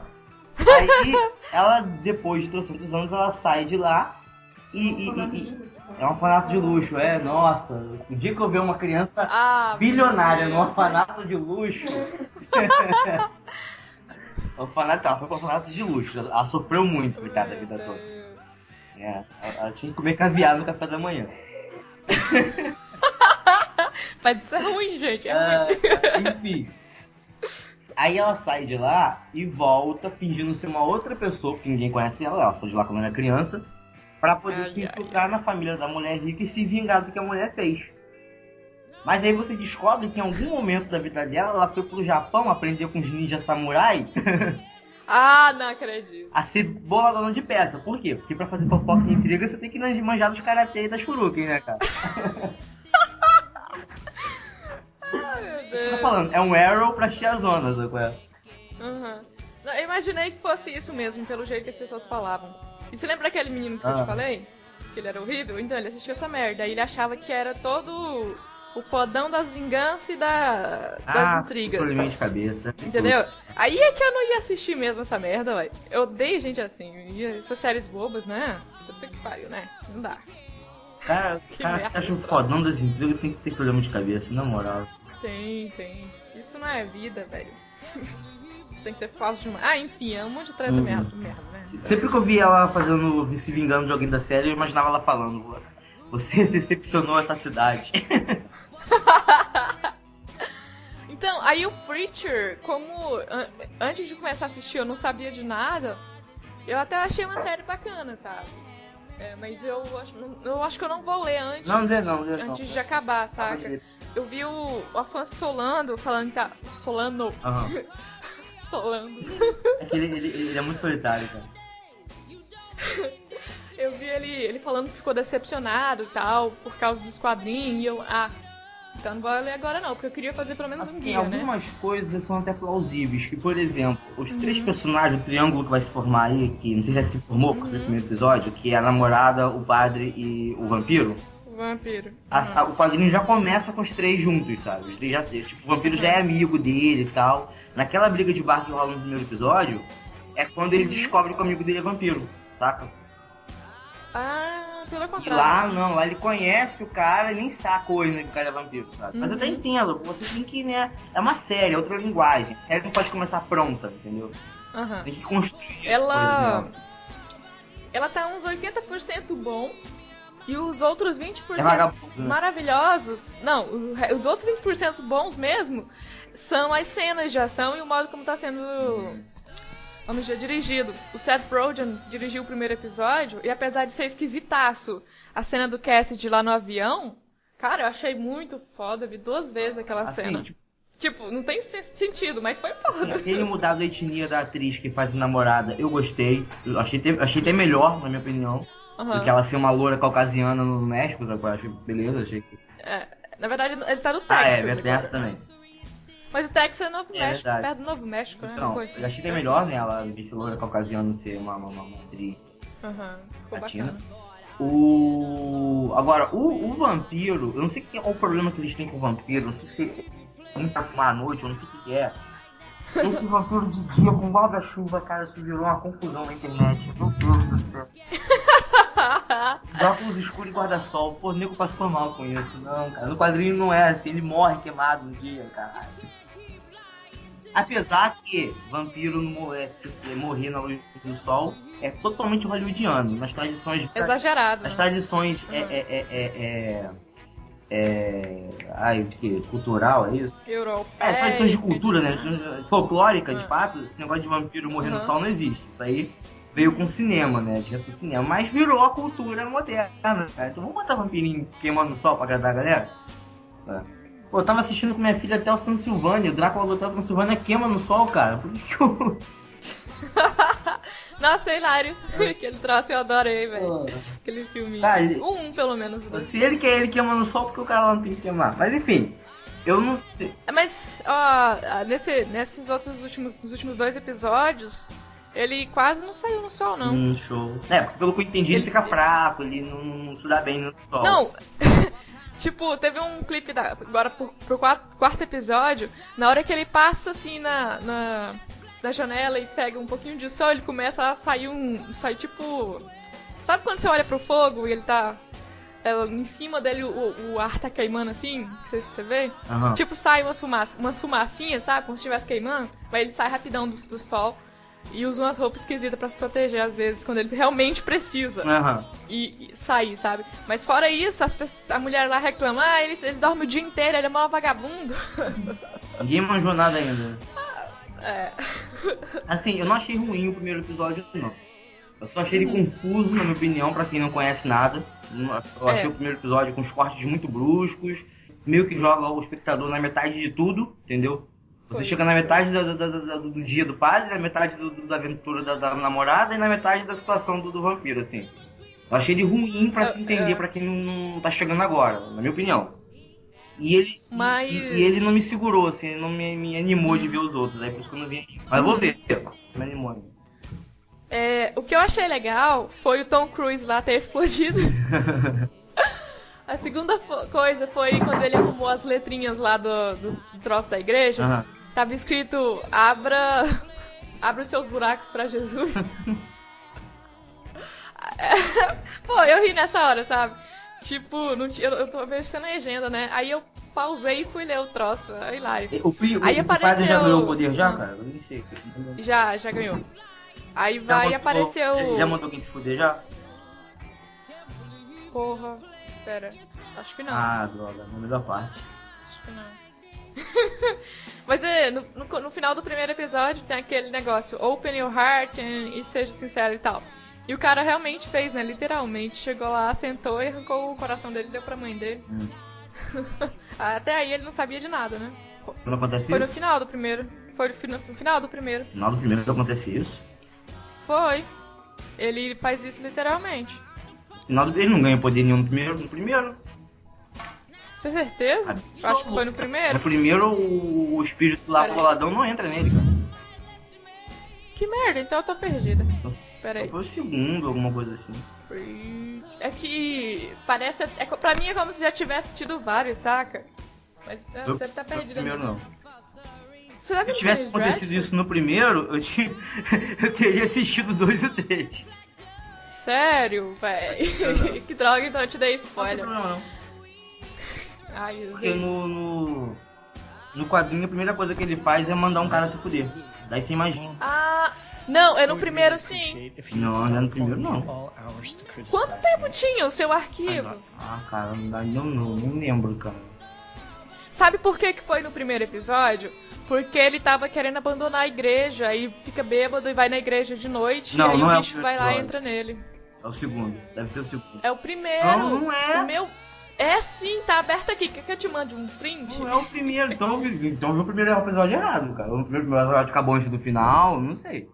Speaker 2: Aí ela, depois de trocentos anos, ela sai de lá e. e- e- é um orfanato de luxo, é, nossa. O dia que eu ver uma criança
Speaker 1: Ah,
Speaker 2: bilionária
Speaker 1: Deus.
Speaker 2: orfanato de luxo. orfanato, ela foi pro orfanato de luxo. Ela sofreu muito, coitada, a vida toda. É, ela, ela tinha que comer caviar no café da manhã.
Speaker 1: Mas isso é ruim, gente. É
Speaker 2: Ah,
Speaker 1: ruim.
Speaker 2: enfim. Aí ela sai de lá e volta fingindo ser uma outra pessoa, porque ninguém conhece ela, ela saiu de lá quando era criança, pra poder
Speaker 1: Ai,
Speaker 2: se infiltrar na família da mulher rica e se vingar do que a mulher fez. Mas aí você descobre que em algum momento da vida dela, ela foi pro Japão aprender com os ninjas samurai
Speaker 1: Ah, não acredito.
Speaker 2: a ser boladona de peça. Por quê? Porque pra fazer fofoca e intriga, você tem que manjar dos karatê e das furuken, né, cara?
Speaker 1: Ai, meu Deus.
Speaker 2: falando, é um arrow pra tiazonas, sabe qual é?
Speaker 1: Uhum. Não, eu imaginei que fosse isso mesmo, pelo jeito que as pessoas falavam. E você lembra aquele menino que eu
Speaker 2: Ah.
Speaker 1: te falei? Que ele era horrível? Então, ele assistiu essa merda. Aí ele achava que era todo o podão das vinganças e da, das
Speaker 2: Ah,
Speaker 1: intrigas.
Speaker 2: probleminha de cabeça.
Speaker 1: Entendeu? Aí é que eu não ia assistir mesmo essa merda, ué. Eu odeio gente assim. Essas séries bobas, né? Puta que pariu, né? Não dá.
Speaker 2: Cara,
Speaker 1: Que
Speaker 2: cara que acha o fodão das intrigas tem que ter problema de cabeça, na moral.
Speaker 1: Tem, tem. Isso não é vida, velho. tem que ser fácil demais. Ah, enfim, é um monte de treta
Speaker 2: Uhum.
Speaker 1: merda, merda, né?
Speaker 2: Sempre que eu via ela fazendo, se vingando de alguém da série, eu imaginava ela falando: Você decepcionou essa cidade.
Speaker 1: Então, aí o Preacher, como an- antes de começar a assistir eu não sabia de nada, eu até achei uma série bacana, sabe? É, mas eu acho, eu acho que eu não vou ler antes,
Speaker 2: Não, não, não.
Speaker 1: antes de acabar, saca? Eu vi o, o Afonso Solando falando que tá. Solano.
Speaker 2: Aham.
Speaker 1: Solando.
Speaker 2: É que ele, ele, ele é muito solitário, cara.
Speaker 1: Eu vi ele, ele falando que ficou decepcionado e tal, por causa dos quadrinhos, e eu. Ah, então não vou ler agora não, porque eu queria fazer pelo menos um
Speaker 2: Assim,
Speaker 1: guia, né?
Speaker 2: algumas coisas são até plausíveis. Que, por exemplo, os três
Speaker 1: Uhum.
Speaker 2: personagens, o triângulo que vai se formar aí, que não sei se já se formou com
Speaker 1: Uhum.
Speaker 2: esse primeiro episódio, que é a namorada, o padre e o vampiro.
Speaker 1: O vampiro.
Speaker 2: A-
Speaker 1: Uhum.
Speaker 2: a- o quadrinho já começa com os três juntos, sabe? Os três já, tipo, o vampiro já é amigo dele e tal. Naquela briga de bar que rola no primeiro episódio, é quando ele descobre que o amigo dele é vampiro, saca?
Speaker 1: Ah, pelo contrário.
Speaker 2: lá não, lá ele conhece o cara e nem saca ainda que o cara é vampiro, sabe? Mas eu até
Speaker 1: Uhum.
Speaker 2: entendo, você tem que, né? É uma série, é outra linguagem. A série não pode começar pronta, entendeu?
Speaker 1: Aham.
Speaker 2: Tem que construir.
Speaker 1: Ela. Ela tá uns 80% bom. E os outros 20%
Speaker 2: É né?
Speaker 1: maravilhosos. Não, os outros 20% bons mesmo são as cenas de ação e o modo como tá sendo. Vamos dizer, dirigido. O Seth Rogen dirigiu o primeiro episódio e apesar de ser esquisitaço a cena do Cassidy lá no avião, cara, eu achei muito foda. Vi duas vezes aquela
Speaker 2: Assim,
Speaker 1: cena.
Speaker 2: tipo,
Speaker 1: Tipo, não tem sen- sentido, mas foi foda.
Speaker 2: Aquele mudado a etnia da atriz que faz a namorada, eu gostei. Eu achei, até- achei até melhor, na minha opinião,
Speaker 1: Aham.
Speaker 2: do que ela ser uma loura caucasiana no México, sabe? Achei beleza, achei que.
Speaker 1: É, na verdade, ele tá no Texas.
Speaker 2: Ah, é, tem essa também.
Speaker 1: Mas o Texas é Novo
Speaker 2: É
Speaker 1: México,
Speaker 2: verdade.
Speaker 1: perto do Novo México, né?
Speaker 2: Então, eu achei até melhor, né? Ela vice loura caucasiana ser uma, uma, uma, uma atriz.
Speaker 1: Aham, ficou
Speaker 2: Latina.
Speaker 1: bacana.
Speaker 2: O. Agora, o, o vampiro, eu não sei qual é o problema que eles têm com o vampiro, não sei se é muita fumar à noite, eu não sei o que é. Esse vampiro de dia com guarda-chuva, cara, isso virou uma confusão na internet. Meu Deus do céu. Óculos escuros e guarda-sol. Pô, o nego passou mal com isso. Não, cara. No quadrinho não é assim. Ele morre queimado um dia, caralho. Apesar que vampiro não é, morrer na luz do sol é totalmente hollywoodiano. Nas tradições.
Speaker 1: Exagerado.
Speaker 2: Nas tradições. Uhum. É, é, é, é, é. Ai, o que? Cultural, é isso?
Speaker 1: Europeia.
Speaker 2: É, tradições de cultura, né? Folclórica, de fato, esse negócio de vampiro morrer uhum. no sol não existe. Isso aí veio com cinema, né? Com cinema. Mas virou a cultura moderna, cara. Então vamos botar vampirinho queimando no sol pra agradar a galera? É. Pô, eu tava assistindo com minha filha até o Transilvânia. O Drácula do Hotel Transilvânia queima no sol, cara. Por que eu...
Speaker 1: Nossa, é hilário. Aquele troço eu adorei, velho. Aquele filme. Ah, ele... Um, pelo menos.
Speaker 2: Se ele quer, ele queima no sol, porque o cara não tem que queimar. Mas enfim. Eu não sei.
Speaker 1: Mas, ó, nesse, nesses outros últimos, nos últimos dois episódios, ele quase não saiu no sol, não.
Speaker 2: Hum, show. É, pelo que eu entendi, ele, ele fica fraco, ele não, não se dá bem no sol.
Speaker 1: Não, Tipo, teve um clipe da, agora pro, pro quarto, quarto, episódio, na hora que ele passa assim na, na, na, janela e pega um pouquinho de sol, ele começa a sair um. sai tipo. Sabe quando você olha pro fogo e ele tá. É, em cima dele o, o ar tá queimando assim? Você, você vê?
Speaker 2: Uhum.
Speaker 1: Tipo, sai umas, fumaça, umas fumacinhas, sabe? Como se estivesse queimando. Mas ele sai rapidão do, do sol e usa umas roupas esquisitas para se proteger, às vezes, quando ele realmente precisa.
Speaker 2: Uhum.
Speaker 1: E, e, sair, sabe? Mas fora isso, as, a mulher lá reclama, ah, ele, ele dorme o dia inteiro, ele é mó vagabundo.
Speaker 2: Ninguém manjou nada ainda.
Speaker 1: É.
Speaker 2: Assim, eu não achei ruim o primeiro episódio, não. Eu só achei ele confuso, na minha opinião, para quem não conhece nada. Eu achei é. o primeiro episódio com os cortes muito bruscos, meio que joga o espectador na metade de tudo, entendeu? Você chega na metade da, da, da, do dia do padre, na metade do, da aventura da, namorada e na metade da situação do, do vampiro, assim. Eu achei ele ruim para se é, entender é. para quem não, tá chegando agora, na minha opinião. E ele,
Speaker 1: Mas...
Speaker 2: e, e, ele não me segurou, assim, não me, me animou de ver os outros, aí por isso que eu não vi. Mas eu vou ver, me animou ainda.
Speaker 1: É, o que eu achei legal foi o Tom Cruise lá ter explodido. A segunda coisa foi quando ele arrumou as letrinhas lá do, do troço da igreja.
Speaker 2: Uhum.
Speaker 1: Tava escrito: abra, abra os seus buracos para Jesus. Pô, eu ri nessa hora, sabe? Tipo, não tinha, eu tô mexendo na legenda, né? Aí eu pausei e fui ler o troço. Aí lá.
Speaker 2: O, o, Aí o apareceu... já ganhou o poder já, cara? Eu nem sei.
Speaker 1: Já, já ganhou. Aí vai e apareceu.
Speaker 2: Já mandou quem te fuder já?
Speaker 1: Porra, pera. Acho que não.
Speaker 2: Ah, droga, meio da parte.
Speaker 1: Acho que não. Mas é, no, no, no, final do primeiro episódio tem aquele negócio, open your heart and, e seja sincero e tal. E o cara realmente fez, né? Literalmente. Chegou lá, sentou e arrancou o coração dele e deu pra mãe dele.
Speaker 2: Hum.
Speaker 1: Até aí ele não sabia de nada, né?
Speaker 2: Não acontece
Speaker 1: Foi no final do primeiro. Foi no, no final do primeiro. No
Speaker 2: final do primeiro que acontece isso?
Speaker 1: Foi. Ele faz isso literalmente.
Speaker 2: No final do ele não ganha poder nenhum no primeiro. No primeiro.
Speaker 1: Tem certeza? Acho que foi no primeiro.
Speaker 2: No primeiro, o espírito lá boladão não entra nele, cara.
Speaker 1: Que merda, então eu tô perdida. Pera aí.
Speaker 2: Foi o segundo, alguma coisa assim.
Speaker 1: É que parece. É, pra mim é como se já tivesse tido vários, saca? Mas é, eu, deve estar tá perdido.
Speaker 2: Primeiro não. Se tivesse acontecido isso no primeiro, eu, tinha, eu teria assistido dois ou três.
Speaker 1: Sério, velho? que droga, então eu te dei spoiler.
Speaker 2: Não, não, não. Ai, Porque no, no, no quadrinho a primeira coisa que ele faz é mandar um cara se fuder. Daí você imagina.
Speaker 1: Ah, não, é no primeiro sim.
Speaker 2: Não, não é no primeiro não.
Speaker 1: Quanto tempo tinha o seu arquivo?
Speaker 2: Ah, cara, não, não, não lembro, cara.
Speaker 1: Sabe por que, que foi no primeiro episódio? Porque ele tava querendo abandonar a igreja e fica bêbado e vai na igreja de noite
Speaker 2: não,
Speaker 1: e aí
Speaker 2: não
Speaker 1: o
Speaker 2: é
Speaker 1: bicho vai lá e entra nele.
Speaker 2: É o segundo, deve ser o segundo.
Speaker 1: É o primeiro.
Speaker 2: Não, não é.
Speaker 1: O meu, é sim, tá aberto aqui. Quer que eu te mande um print?
Speaker 2: Não é o primeiro, então, então o primeiro episódio errado, cara. O primeiro episódio acabou antes do final, não sei.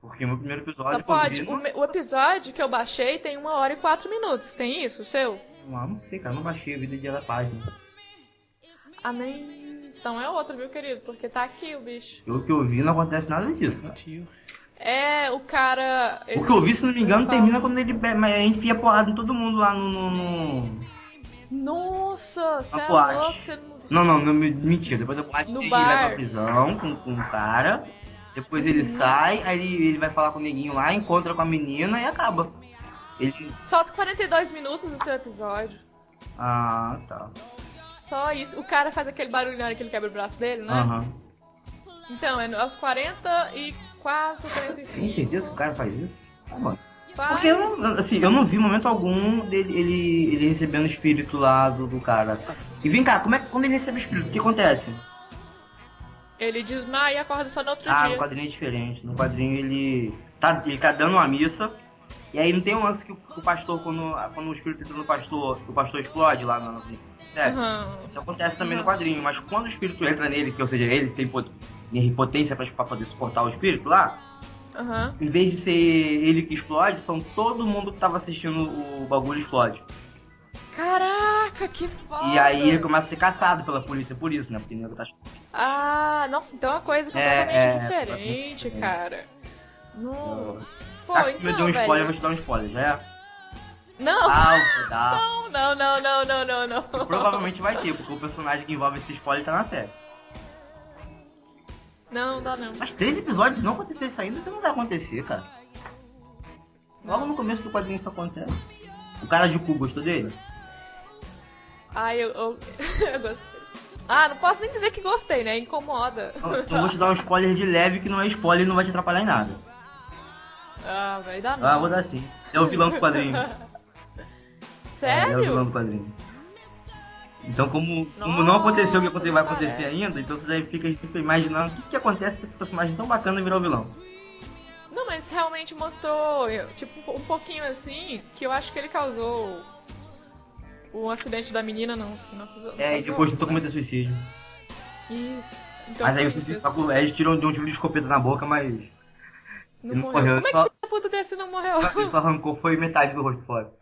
Speaker 2: Porque o meu primeiro episódio.
Speaker 1: Só pode. O, o, episódio que eu baixei tem uma hora e quatro minutos. Tem isso, o seu?
Speaker 2: Ah, não sei, cara. Não baixei a vida dia da página.
Speaker 1: Ah, nem. Então é outro, viu, querido? Porque tá aqui o bicho.
Speaker 2: O que eu vi não acontece nada disso, cara.
Speaker 1: É, o cara.
Speaker 2: O que eu vi, se não me engano, termina quando ele enfia porrada em todo mundo lá no... no...
Speaker 1: Nossa, você é louco, você não
Speaker 2: Não, não, não mentira. Depois da boate
Speaker 1: No
Speaker 2: ele
Speaker 1: bar.
Speaker 2: vai pra prisão com, com um cara. Depois ele
Speaker 1: Uhum.
Speaker 2: sai, aí ele, ele vai falar com o neguinho lá, encontra com a menina e acaba. Ele.
Speaker 1: Solta 42 minutos do seu episódio.
Speaker 2: Ah, tá.
Speaker 1: Só isso. O cara faz aquele barulho na hora que ele quebra o braço dele, né?
Speaker 2: Aham.
Speaker 1: Então, é aos 44,
Speaker 2: Tem
Speaker 1: 45.
Speaker 2: certeza que o cara faz isso? Tá bom. Porque eu, não- assim, eu não vi momento algum dele ele, ele recebendo o espírito lá do, do cara. E vem cá, como é quando ele recebe o espírito, o que acontece?
Speaker 1: Ele desmaia e acorda só no outro
Speaker 2: Ah, no
Speaker 1: dia.
Speaker 2: quadrinho é diferente. No quadrinho ele tá, ele tá dando uma missa. E aí não tem um lance que o, pastor, quando, quando o espírito entra no pastor, o pastor explode lá no. É,
Speaker 1: Aham.
Speaker 2: Isso acontece também no
Speaker 1: Uhum.
Speaker 2: quadrinho, mas quando o espírito entra nele, que ou seja, ele tem potência pra, pra poder suportar o espírito lá,
Speaker 1: Aham.
Speaker 2: em vez de ser ele que explode, são todo mundo que tava assistindo o bagulho explode.
Speaker 1: Caraca, que foda!
Speaker 2: E aí ele começa a ser caçado pela polícia por isso, né? Porque nego tá.
Speaker 1: Ah, nossa, então é uma coisa
Speaker 2: É,
Speaker 1: completamente
Speaker 2: é,
Speaker 1: diferente,
Speaker 2: é.
Speaker 1: cara. Não. Pô,
Speaker 2: Ah, se me deu
Speaker 1: então,
Speaker 2: um spoiler, eu
Speaker 1: velho.
Speaker 2: vou te dar um spoiler, já é?
Speaker 1: Não,
Speaker 2: Ah,
Speaker 1: não, não, não, não, não, não, não.
Speaker 2: Provavelmente vai ter, porque o personagem que envolve esse spoiler tá na série.
Speaker 1: Não, dá não.
Speaker 2: Mas três episódios, se não acontecer isso ainda, isso não vai acontecer, cara. Logo no começo do quadrinho isso acontece. O cara de cu gostou dele?
Speaker 1: Ai, eu, eu, eu gostei. Ah, não posso nem dizer que gostei, né? Incomoda.
Speaker 2: Então vou te dar um spoiler de leve que não é spoiler e não vai te atrapalhar em nada.
Speaker 1: Ah, vai dar não.
Speaker 2: Ah, vou dar sim. É o vilão do quadrinho. É, é o vilão
Speaker 1: Sério?
Speaker 2: do quadrinho. Então, como, como
Speaker 1: Nossa,
Speaker 2: não aconteceu o que vai acontecer
Speaker 1: parece.
Speaker 2: ainda, então você ficar fica imaginando o que, que acontece com esse personagem tão bacana virar o vilão.
Speaker 1: Não, mas realmente mostrou, tipo, um pouquinho assim, que eu acho que ele causou o acidente da menina, não. não causou, não
Speaker 2: É, e depois tentou cometer suicídio.
Speaker 1: Isso. Então,
Speaker 2: Mas aí o suicídio, eles tiram de um tiro de escopeta na boca, mas
Speaker 1: não
Speaker 2: ele não
Speaker 1: morreu.
Speaker 2: morreu,
Speaker 1: Como é
Speaker 2: só-
Speaker 1: que a puta desse não morreu?
Speaker 2: ele só arrancou foi metade do rosto fora.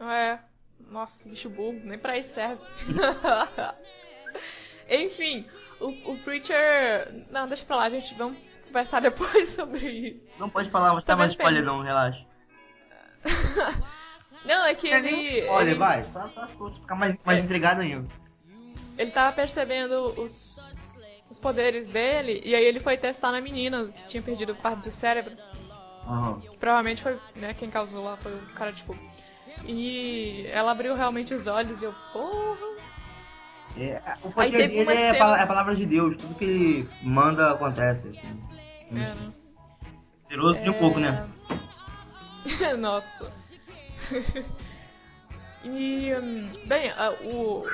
Speaker 1: É. Nossa, bicho burro, nem pra isso serve. Enfim, o, o Preacher. Não, deixa pra lá, gente. Vamos conversar depois sobre isso.
Speaker 2: Não pode falar, mas
Speaker 1: Tá
Speaker 2: mais spoiler não, relaxa.
Speaker 1: Não, é que ele.
Speaker 2: spoiler,
Speaker 1: ele,
Speaker 2: vai. Só, só pra você ficar mais, mais
Speaker 1: É.
Speaker 2: intrigado ainda.
Speaker 1: ele tava percebendo os, os poderes dele, e aí ele foi testar na menina que tinha perdido parte do cérebro.
Speaker 2: Aham.
Speaker 1: Que provavelmente foi, né, quem causou lá foi o cara de fogo. E ela abriu realmente os olhos e eu, porra.
Speaker 2: É, o
Speaker 1: Aí teve
Speaker 2: dele é, a
Speaker 1: cenas-
Speaker 2: pala- é a palavra de Deus. Tudo que ele manda acontece. Assim.
Speaker 1: É, né?
Speaker 2: Poderoso de um pouco, né?
Speaker 1: É. Nossa. e, bem, a, o,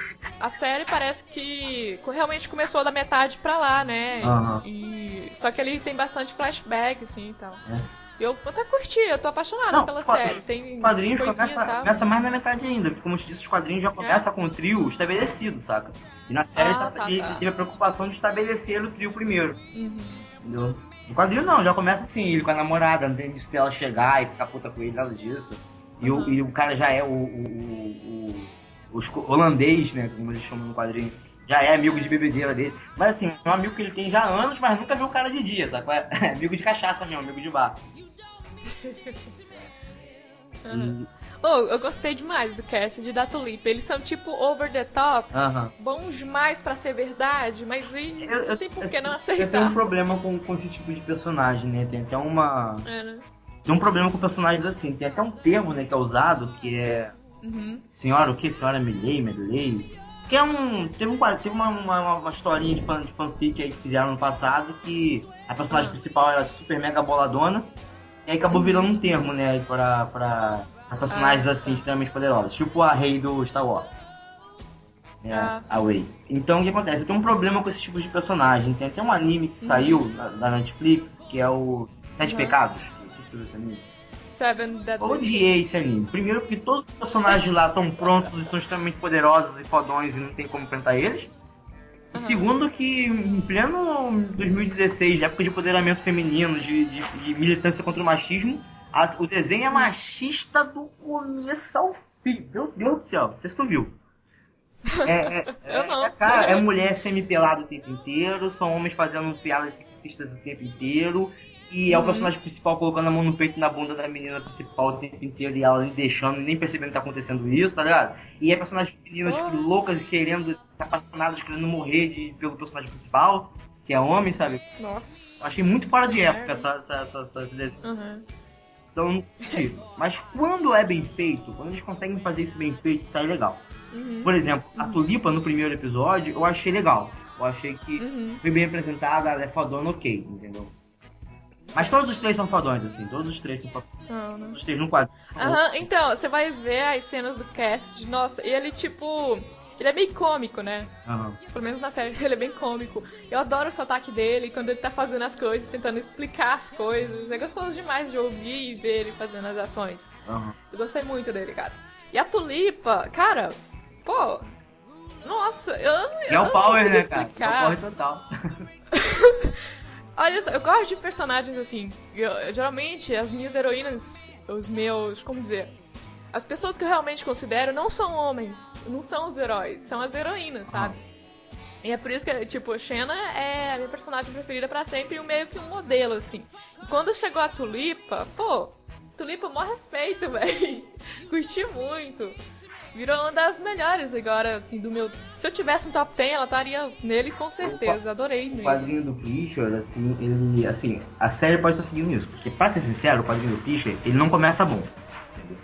Speaker 1: a série parece que realmente começou da metade pra lá, né?
Speaker 2: Aham.
Speaker 1: E, só que ele tem bastante flashback, assim, e tal.
Speaker 2: É.
Speaker 1: Eu até curti, eu tô apaixonada
Speaker 2: Não,
Speaker 1: pela série. Tem
Speaker 2: Os quadrinhos começa, começa mais na metade ainda, porque como eu te disse, os quadrinhos já começam com o trio estabelecido, saca? E na série
Speaker 1: Ah,
Speaker 2: tá-
Speaker 1: tá,
Speaker 2: ele
Speaker 1: tá.
Speaker 2: teve a preocupação de estabelecer o trio primeiro,
Speaker 1: Uhum.
Speaker 2: entendeu? No quadrinho não, já começa assim, ele com a namorada, não tem disso dela chegar e ficar puta com ele, nada disso. E, o,
Speaker 1: Uhum.
Speaker 2: e o cara já é o, o, o, o- o holandês, né, como eles chamam no quadrinho. Já é amigo de bebedeira dele. Mas assim, é um amigo que ele tem já há anos, mas nunca viu o cara de dia, sabe? É amigo de cachaça mesmo, amigo de bar.
Speaker 1: Aham. Oh, eu gostei demais do Cassidy e da Tulipa. Eles são tipo over the top,
Speaker 2: Aham.
Speaker 1: bons demais pra ser verdade, mas e,
Speaker 2: Eu,
Speaker 1: não tem por que não
Speaker 2: eu tenho um
Speaker 1: aceitar.
Speaker 2: problema com, com esse tipo de personagem, né? Tem até uma.
Speaker 1: É, né?
Speaker 2: Tem um problema com personagens assim. Tem até um termo, né, que é usado, que é.
Speaker 1: Uhum.
Speaker 2: Senhora, o que? Senhora Milley, Medley? Que é um. Teve, um, teve uma, uma, uma historinha de, fan, de fanfic aí que fizeram no passado que a personagem
Speaker 1: Ah.
Speaker 2: principal era super mega boladona. E aí acabou virando um termo, né, pra, pra, pra personagens
Speaker 1: Ah,
Speaker 2: assim extremamente poderosos. Tipo a rei do Star Wars. É,
Speaker 1: Ah,
Speaker 2: a Wei. Então o que acontece? Eu tenho um problema com esse tipo de personagem. Tem até um anime que
Speaker 1: Uhum.
Speaker 2: saiu da, da Netflix, que é o Sete
Speaker 1: Uhum.
Speaker 2: Pecados. Não sei se anime.
Speaker 1: Seven Deadly
Speaker 2: Odiei esse anime. Primeiro porque todos os personagens lá estão prontos e são extremamente poderosos e fodões e não tem como enfrentar eles.
Speaker 1: Aham.
Speaker 2: segundo que em pleno 2016, época de empoderamento feminino, de, de- de militância contra o machismo, a- o desenho é machista do começo ao fim. Meu Deus do céu, não se tu viu. É, é-
Speaker 1: Eu não.
Speaker 2: é, cara, é mulher semi-pelada o tempo inteiro, são homens fazendo piadas sexistas o tempo inteiro. E é o personagem principal colocando a mão no peito e na bunda da menina principal o tempo inteiro e ela ali deixando e nem percebendo que tá acontecendo isso, tá ligado? E é personagens meninas tipo, loucas e querendo, apaixonadas, querendo morrer de, pelo personagem principal, que é homem, sabe?
Speaker 1: Nossa.
Speaker 2: Achei muito fora de época essa, essa, essa, essa
Speaker 1: Uhum.
Speaker 2: Então, não curti. Mas quando é bem feito, quando eles conseguem fazer isso bem feito, sai legal.
Speaker 1: Uhum.
Speaker 2: Por exemplo, a Tulipa no primeiro episódio, eu achei legal. Eu achei que
Speaker 1: Uhum.
Speaker 2: foi bem apresentada, ela é fodona ok, entendeu? Mas todos os três são fodões, assim, todos os três são fodões.
Speaker 1: Não, não.
Speaker 2: Todos os três no quadro.
Speaker 1: Aham, então, você vai ver as cenas do cast, nossa, e ele tipo. Ele é meio cômico, né?
Speaker 2: Aham.
Speaker 1: Pelo menos na série, ele é bem cômico. Eu adoro o sotaque dele, quando ele tá fazendo as coisas, tentando explicar as coisas. É gostoso demais de ouvir e ver ele fazendo as ações.
Speaker 2: Aham.
Speaker 1: Eu gostei muito dele, cara. E a Tulipa, cara, pô. Nossa, eu, eu
Speaker 2: E é o
Speaker 1: não
Speaker 2: power, né, cara? É o power total.
Speaker 1: Olha eu gosto de personagens assim. Eu- geralmente, as minhas heroínas, os meus. Como dizer? As pessoas que eu realmente considero não são homens, não são os heróis, são as heroínas, sabe? E é por isso que, tipo, a Xena é a minha personagem preferida pra sempre e meio que um modelo, assim. E quando chegou a Tulipa, pô, Tulipa, mó respeito, velho. Curti muito. Virou uma das melhores agora, assim, do meu. Se eu tivesse um top 10, ela estaria nele com certeza. Adorei
Speaker 2: O
Speaker 1: mesmo.
Speaker 2: quadrinho do Fischer, assim, ele. Assim, a série pode estar seguindo isso. Porque, pra ser sincero, o quadrinho do Fischer, ele não começa bom. Entendeu?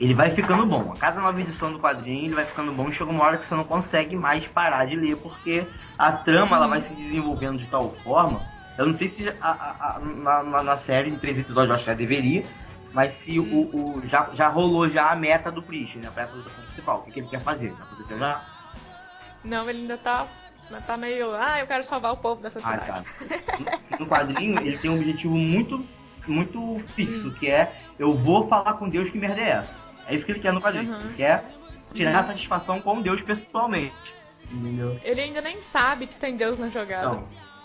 Speaker 2: Ele vai ficando bom. A cada nova edição do quadrinho, ele vai ficando bom e chega uma hora que você não consegue mais parar de ler, porque a trama ela vai se desenvolvendo de tal forma. Eu não sei se a- a- a- na, na- série, em três episódios, eu acho que já deveria. Mas se o, o- já, já rolou já a meta do Prischer, né? A meta do principal. O que, que ele quer fazer? Já aconteceu já?
Speaker 1: Não, ele ainda tá. ainda tá meio. Ah, eu quero salvar o povo dessa
Speaker 2: Ah,
Speaker 1: cidade.
Speaker 2: tá. No, quadrinho, ele tem um objetivo muito, muito fixo, que é eu vou falar com Deus que merda é essa. É isso que ele quer no quadrinho.
Speaker 1: Uhum.
Speaker 2: Ele quer tirar a satisfação com Deus pessoalmente. Entendeu?
Speaker 1: Ele ainda nem sabe que tem Deus na jogada.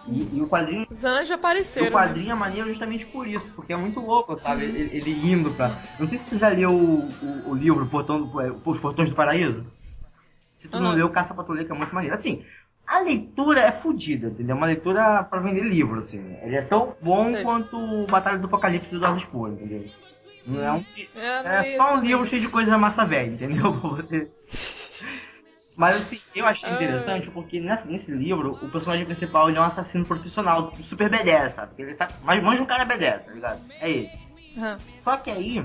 Speaker 2: E, e o quadrinho.
Speaker 1: Os anjos
Speaker 2: O
Speaker 1: apareceram. né?
Speaker 2: quadrinho é maneiro justamente por isso, porque é muito louco, sabe? Ele, ele indo pra. Não sei se tu já leu o, o, o livro Portão do, é, Os Portões do Paraíso. Se tu não
Speaker 1: Ah.
Speaker 2: leu, Caça ler, que é muito maneiro. Assim, a leitura é fodida, entendeu? É uma leitura pra vender livro, assim. Ele é tão bom
Speaker 1: Sei.
Speaker 2: quanto o Batalha do Apocalipse do Eduardo Spohr, entendeu? Não é um.
Speaker 1: É,
Speaker 2: É só um livro cheio de coisa massa velha, entendeu? Pra você. Mas assim, eu achei
Speaker 1: Ai.
Speaker 2: interessante porque nessa, nesse livro o personagem principal ele é um assassino profissional, super B10, sabe? Ele tá, mas manja um cara B10, tá ligado? É ele.
Speaker 1: Aham.
Speaker 2: Só que aí,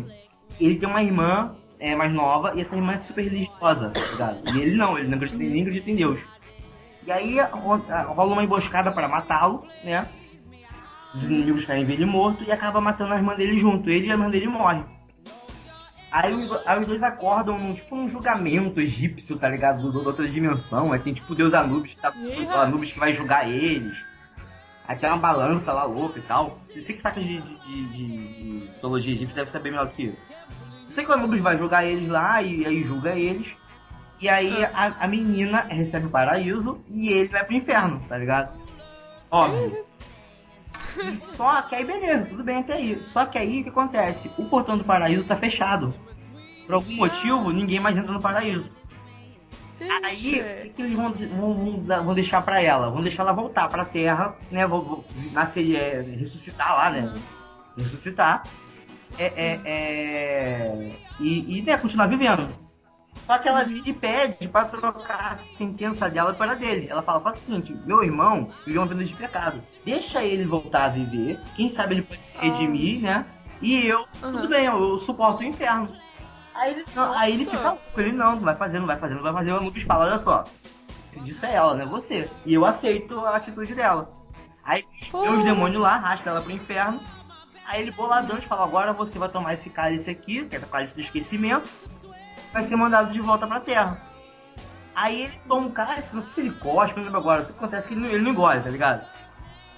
Speaker 2: ele tem uma irmã é, mais nova e essa irmã é super religiosa, tá ligado? E ele não, ele não acredita, nem acredita em Deus. E aí ro- rola uma emboscada para matá-lo, né? Os inimigos querem ver ele morto e acaba matando a irmã dele junto. Ele e a irmã dele morrem. Aí, os- aí os dois acordam num, tipo um julgamento egípcio, tá ligado? Do, do- da outra dimensão. Aí tem tipo Deus Anubis que, tá,
Speaker 1: Ih,
Speaker 2: o Anubis que vai julgar eles. Aí tem uma balança lá louca e tal. Você que saca de, de, de, de, de mitologia egípcia deve saber melhor do que isso. Eu sei que o Anubis vai julgar eles lá e aí julga eles. E aí a, a menina recebe o paraíso e ele vai pro inferno, tá ligado? Óbvio. Só que aí beleza, tudo bem até aí. Só que aí o que acontece? O portão do paraíso tá fechado. Por algum motivo, ninguém mais entra no paraíso. Aí, o que, que eles vão, vão, vão deixar pra ela? Vão deixar ela voltar pra terra, né? Vão, vão nascer, é, ressuscitar lá, né? Ressuscitar. É, é, é... E, e né, continuar vivendo. Só que ela vira e pede pra trocar a sentença dela para dele. Ela fala, faz o seguinte, meu irmão viveu uma vida de pecado. Deixa ele voltar a viver. Quem sabe ele pode se redimir, né? E eu,
Speaker 1: Aham.
Speaker 2: tudo bem, eu, eu suporto o inferno. Aí ele, não, aí ele fica louco, ele não, não vai fazer, não vai fazer, não vai fazer. O Anubis fala, olha só, disso é ela, não é você. E eu aceito a atitude dela. Aí tem os demônios lá, arrasta ela pro inferno. Aí ele boladão e fala, agora você vai tomar esse cálice aqui, que é o cálice do esquecimento, vai ser mandado de volta pra terra. Aí ele toma um cálice, não sei se ele cospe, não lembro agora, só que acontece que ele não, ele não engole, tá ligado?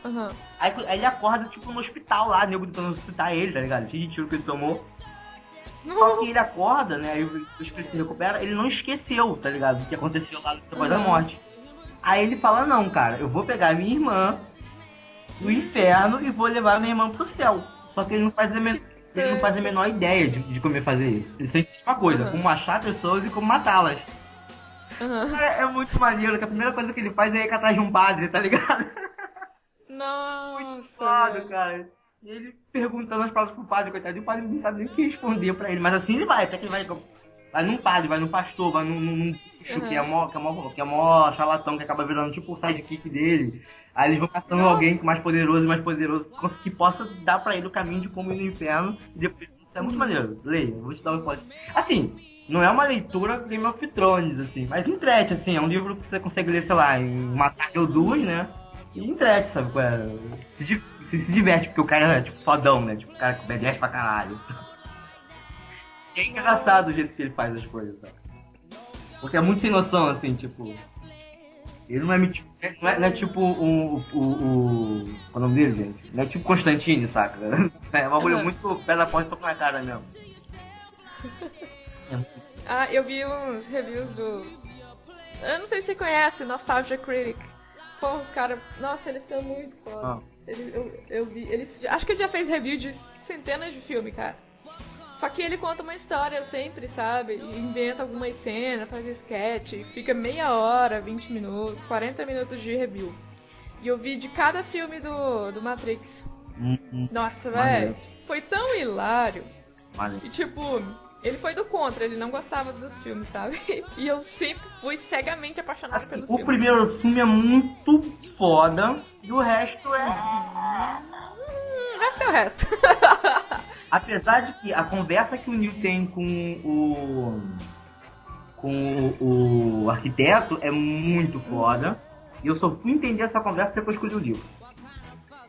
Speaker 1: Aham.
Speaker 2: Aí, aí ele acorda, tipo, no hospital lá, nego tentando ressuscitar ele, tá ligado? Cheio de tiro que ele tomou. Só que ele acorda, né? Aí o espírito se recupera, ele não esqueceu, tá ligado? O que aconteceu lá depois da
Speaker 1: Uhum.
Speaker 2: morte. Aí ele fala, não, cara, eu vou pegar minha irmã do inferno e vou levar minha irmã pro céu. Só que ele não faz a, men- ele não faz a menor ideia de, de como ele fazer isso. Ele sente uma coisa,
Speaker 1: Uhum.
Speaker 2: como achar pessoas e como matá-las.
Speaker 1: Aham.
Speaker 2: Cara, é muito maneiro, que a primeira coisa que ele faz é ir atrás de um padre, tá ligado?
Speaker 1: Nossa.
Speaker 2: Foda,
Speaker 1: velho.
Speaker 2: cara. E ele perguntando as palavras pro padre, coitado, e o padre não sabe nem o que responder pra ele. Mas assim ele vai, até que ele vai. Vai num padre, vai num pastor, vai num, num uhum. que é mó, que é mó, que é mó charlatão, que acaba virando tipo o sidekick dele. Aí eles vão caçando alguém mais poderoso e mais poderoso que possa dar pra ele o caminho de como ir no inferno. E depois isso é muito maneiro. Leia, vou te dar um spoiler. Assim, não é uma leitura Game of Thrones, assim, mas entrete, assim, é um livro que você consegue ler, sei lá, em uma tarde ou duas, né? E entrete, sabe? É? Se, se, se diverte, porque o cara é tipo fodão, né? Tipo, o cara que obedece pra caralho. É engraçado o jeito que ele faz as coisas, sabe? Porque é muito sem noção, assim, tipo. Ele não é, não é, não é tipo o, o, é o nome dele, gente? Não é tipo Constantine, saca? É uma mulher muito pé da porta só com a cara mesmo.
Speaker 1: ah, eu vi uns reviews do. Eu não sei se você conhece, Nostalgia Critic. Pô, os caras. Nossa, eles são muito foda. Ah. Eles, eu, eu vi. Eles, acho que ele já fez review de centenas de filmes, cara. Só que ele conta uma história sempre, sabe? E inventa algumas cenas, faz sketch, fica meia hora, 20 minutos, 40 minutos de review. E eu vi de cada filme do, do Matrix.
Speaker 2: Uhum.
Speaker 1: Nossa, velho. Foi tão hilário. E tipo, ele foi do contra, ele não gostava dos filmes, sabe? E eu sempre fui cegamente apaixonada assim, pelos
Speaker 2: o filmes. O primeiro filme é muito foda e o resto é.
Speaker 1: Hum, o resto é o resto.
Speaker 2: Apesar de que a conversa que o Neil tem com o. com o, o arquiteto é muito foda. E eu só fui entender essa conversa depois que eu li o livro.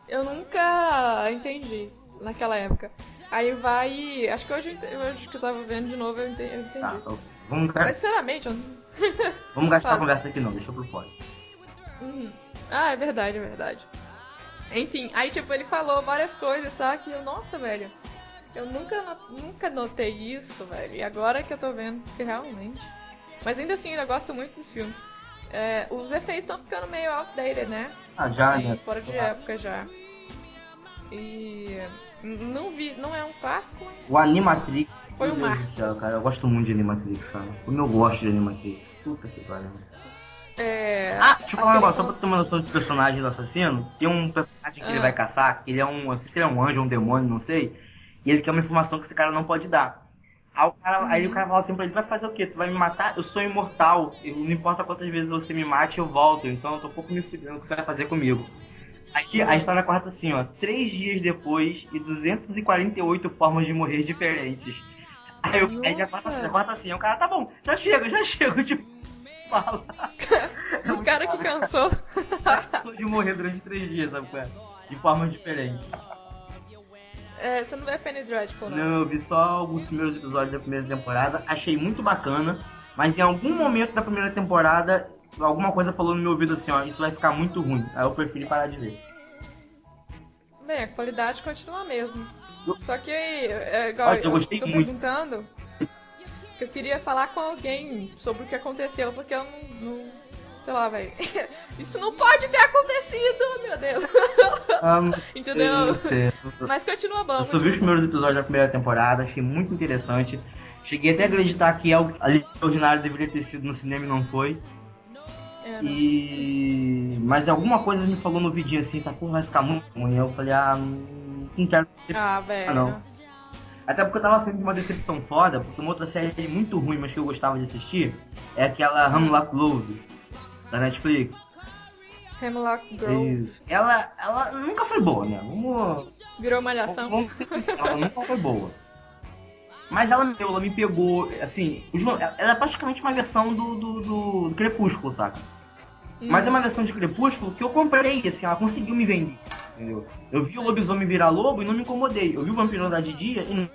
Speaker 1: Eu nunca entendi naquela época. Aí vai. Acho que hoje, hoje que eu tava vendo de novo eu entendi. Eu entendi. Tá, então,
Speaker 2: vamos
Speaker 1: Mas, sinceramente, eu...
Speaker 2: Vamos gastar a conversa aqui não, deixa eu por fora.
Speaker 1: Uhum. Ah, é verdade, é verdade. Enfim, aí tipo, ele falou várias coisas, tá? Que eu, nossa, velho. Eu nunca, nunca notei isso, velho. E agora que eu tô vendo que realmente. Mas ainda assim, eu gosto muito dos filmes. É, os efeitos estão ficando meio outdated, né?
Speaker 2: Ah, já, né?
Speaker 1: Fora de época já. E. Não vi, não é um clássico.
Speaker 2: O Animatrix.
Speaker 1: Foi o mar.
Speaker 2: Céu, cara, eu gosto muito de Animatrix, cara. Como eu gosto de Animatrix. Puta que pariu.
Speaker 1: É...
Speaker 2: Ah, deixa eu falar um negócio, só pra ter uma noção de personagem do assassino. Tem um personagem que ah. ele vai caçar, que ele é um. Não sei se ele é um anjo ou um demônio, não sei e ele quer uma informação que esse cara não pode dar. Aí o cara, uhum. aí o cara fala assim pra ele, vai fazer o quê? Tu vai me matar? Eu sou imortal. Eu, não importa quantas vezes você me mate, eu volto. Então eu tô um pouco me fudendo o que você vai fazer comigo. Aqui a história corta assim, ó. Três dias depois e 248 formas de morrer diferentes. Aí, eu, aí já corta assim, corta assim. O cara, tá bom, já chego, já chego. Tipo, fala.
Speaker 1: o cara que cansou.
Speaker 2: cansou de morrer durante três dias, sabe? De formas diferentes.
Speaker 1: É, você não vê Penny Dreadful, não?
Speaker 2: Não, eu vi só alguns primeiros episódios da primeira temporada. Achei muito bacana. Mas em algum momento da primeira temporada, alguma coisa falou no meu ouvido assim, ó, isso vai ficar muito ruim. Aí eu preferi parar de ver.
Speaker 1: Bem, a qualidade continua a mesma. Só que, é, igual Olha, eu, eu gostei tô muito. perguntando, eu queria falar com alguém sobre o que aconteceu, porque eu não, não sei lá, velho. Isso não pode ter acontecido, meu Deus. Ah, Entendeu? Mas continua bom. Eu
Speaker 2: só vi os primeiros episódios da primeira temporada, achei muito interessante. Cheguei até a acreditar que algo ali ordinário deveria ter sido no cinema e não foi. É, não. E. Mas alguma coisa me falou no vidinho assim, essa porra vai ficar muito ruim. Eu falei, ah, não quero.
Speaker 1: Ah, velho. Ah, não.
Speaker 2: Até porque eu tava sendo uma decepção foda, porque uma outra série muito ruim, mas que eu gostava de assistir, é aquela Hemlock Grove da Netflix.
Speaker 1: Hemlock Grove.
Speaker 2: Isso. Ela, ela nunca foi boa, né? Vamos.
Speaker 1: Virou malhação.
Speaker 2: Vamos ela nunca foi boa. Mas ela, ela me pegou, assim, ela é praticamente uma versão do, do, do, do Crepúsculo, saca? Hum. Mas é uma versão de Crepúsculo que eu comprei, assim, ela conseguiu me vender, entendeu? Eu vi o lobisomem virar lobo e não me incomodei. Eu vi o vampiro andar de dia e não me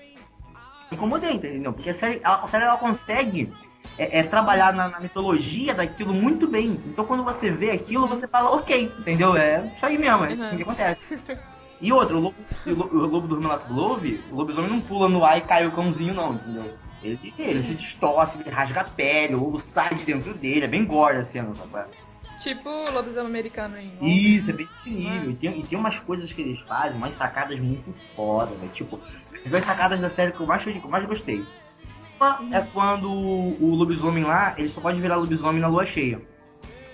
Speaker 2: incomodei, entendeu? Porque a série, ela, a série ela consegue é, é trabalhar na, na, mitologia daquilo muito bem. Então quando você vê aquilo, você fala, ok, entendeu? É isso aí mesmo, é uhum. o que acontece. E outro, o lobo, o lobo do Renato Glove, o lobisomem não pula no ar e cai o cãozinho, não, entendeu? Ele, ele se distorce, ele rasga a pele, o lobo sai de dentro dele, é bem gore a cena, sabe?
Speaker 1: Tipo o lobisomem americano aí.
Speaker 2: Isso, é bem desse nível. E tem, e tem umas coisas que eles fazem, umas sacadas muito foda, né? Tipo, as duas sacadas da série que eu mais, que eu mais gostei é quando o lobisomem lá, ele só pode virar lobisomem na lua cheia.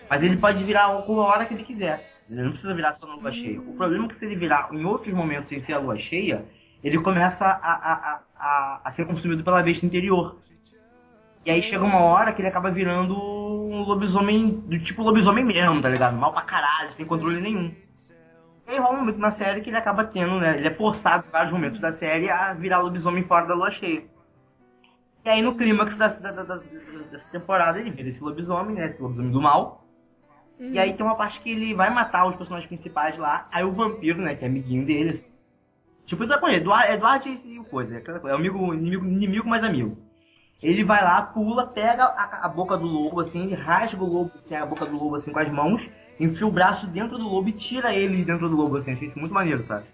Speaker 2: Mas ele pode virar a hora que ele quiser. Ele não precisa virar só na lua cheia. O problema é que se ele virar em outros momentos sem ser a lua cheia, ele começa a, a, a, a, ser consumido pela besta interior. E aí chega uma hora que ele acaba virando um lobisomem do tipo lobisomem mesmo, tá ligado? Mal pra caralho, sem controle nenhum. E aí rola um momento na série que ele acaba tendo, né? Ele é forçado em vários momentos da série a virar lobisomem fora da lua cheia. E aí no clímax da, dessa temporada ele vira esse lobisomem, né? Esse lobisomem do mal. Uhum. E aí tem uma parte que ele vai matar os personagens principais lá. Aí o vampiro, né? Que é amiguinho deles. Tipo, ele tá com ele, Eduardo, Eduardo e o coisa. É amigo, inimigo, inimigo mais amigo. Ele vai lá, pula, pega a, a, boca do lobo, assim, ele rasga o lobo, assim, a boca do lobo, assim, com as mãos, enfia o braço dentro do lobo e tira ele de dentro do lobo, assim. Achei isso muito maneiro, sabe?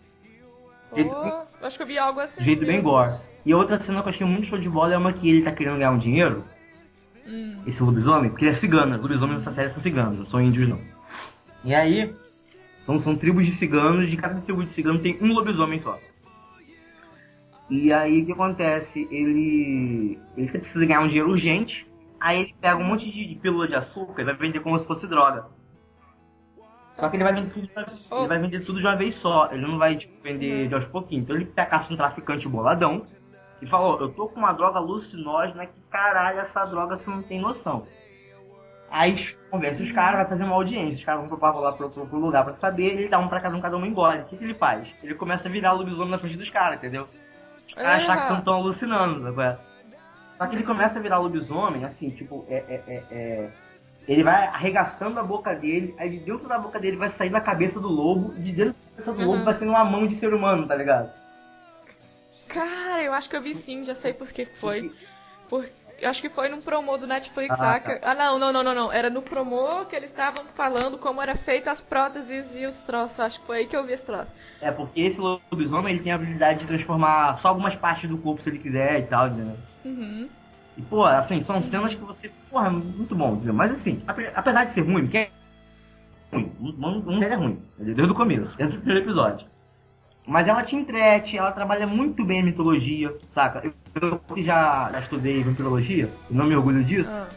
Speaker 1: Jeito, acho que eu vi algo assim.
Speaker 2: Jeito bem gore. E outra cena que eu achei muito show de bola é uma que ele tá querendo ganhar um dinheiro. Hum. Esse lobisomem, porque ele é cigano. Os lobisomens nessa série são ciganos, não são índios, não. E aí, são, são tribos de ciganos, de cada tribo de ciganos tem um lobisomem só. E aí o que acontece? Ele. Ele precisa ganhar um dinheiro urgente. Aí ele pega um monte de, de pílula de açúcar e vai vender como se fosse droga. Só que ele vai vender tudo, ele vai vender tudo de uma vez só. Ele não vai tipo, vender de aos pouquinhos. Então ele caça um traficante boladão e falou, eu tô com uma droga alucinógena que caralho, essa droga você não tem noção. Aí conversa os caras, vai fazer uma audiência, os caras vão pro, lá pro, pro, pro lugar pra saber, ele dá um pra cada um, cada um engole. O que, que ele faz? Ele começa a virar lobisomem na frente dos caras, entendeu? caras achar que estão alucinando, sabe? Só que ele começa a virar lobisomem, assim, tipo, é, é, é, é, Ele vai arregaçando a boca dele, aí de dentro da boca dele vai sair da cabeça do lobo, e de dentro da cabeça do uhum. lobo vai ser uma mão de ser humano, tá ligado?
Speaker 1: Cara, eu acho que eu vi sim, já sei por que foi. Porque eu acho que foi num promo do Netflix, ah, saca? Tá. Ah, não, não, não, não, não. Era no promo que eles estavam falando como era feita as próteses e os troços. Acho que foi aí que eu vi esse troço.
Speaker 2: É, porque esse lobisomem ele tem a habilidade de transformar só algumas partes do corpo se ele quiser e tal, entendeu? Uhum. E, pô, assim, são cenas que você. Porra, muito bom, entendeu? Mas assim, apesar de ser ruim, porque é ruim, não, não é ruim, desde o começo, desde o primeiro episódio. Mas ela te entrete, ela trabalha muito bem a mitologia, saca? Eu, eu já, já estudei vampirologia, não me orgulho disso. Ah.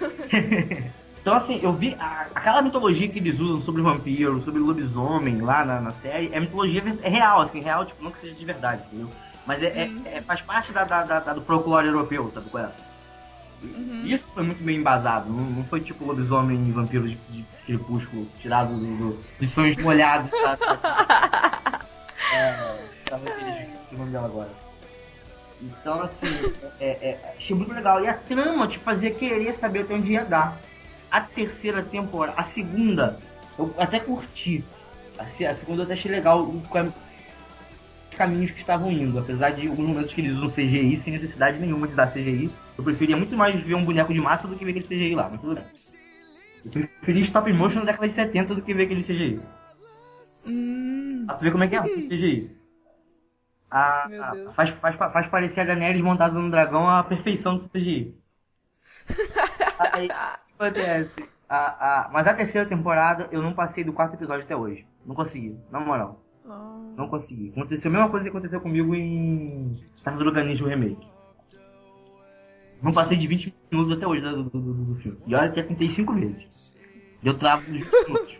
Speaker 2: então, assim, eu vi a, aquela mitologia que eles usam sobre vampiro, sobre lobisomem lá na, na série, é mitologia é real, assim, real, tipo, não que seja de verdade, entendeu? Mas é, uhum. é, é, faz parte da, da, da, do folclore europeu, sabe qual é? Uhum. Isso foi muito bem embasado, não, não foi tipo lobisomem e vampiro de, de crepúsculo tirado do, do, dos sonhos molhados, sabe? É, tava o nome dela agora. Então, assim, é, é, achei muito legal. E a trama te fazia querer saber até onde ia dar. A terceira temporada, a segunda, eu até curti. A, a segunda eu até achei legal os caminhos que estavam indo. Apesar de alguns momentos que eles usam CGI sem necessidade nenhuma de dar CGI. Eu preferia muito mais ver um boneco de massa do que ver aquele CGI lá, mas tudo bem. Eu preferia stop motion na década de 70 do que ver aquele CGI. Hum. Pra tu ver como é que é, CGI. A, a, faz, faz, faz parecer a Daenerys montada no dragão a perfeição do CGI. Aí, o acontece? A, a, mas a terceira temporada eu não passei do quarto episódio até hoje. Não consegui, na moral. Oh. Não consegui. Aconteceu a mesma coisa que aconteceu comigo em Tartaruga Ninja Remake. Não passei de 20 minutos até hoje do, do, do, do filme. E olha que eu tentei 5 vezes. Deu travo nos 20 minutos.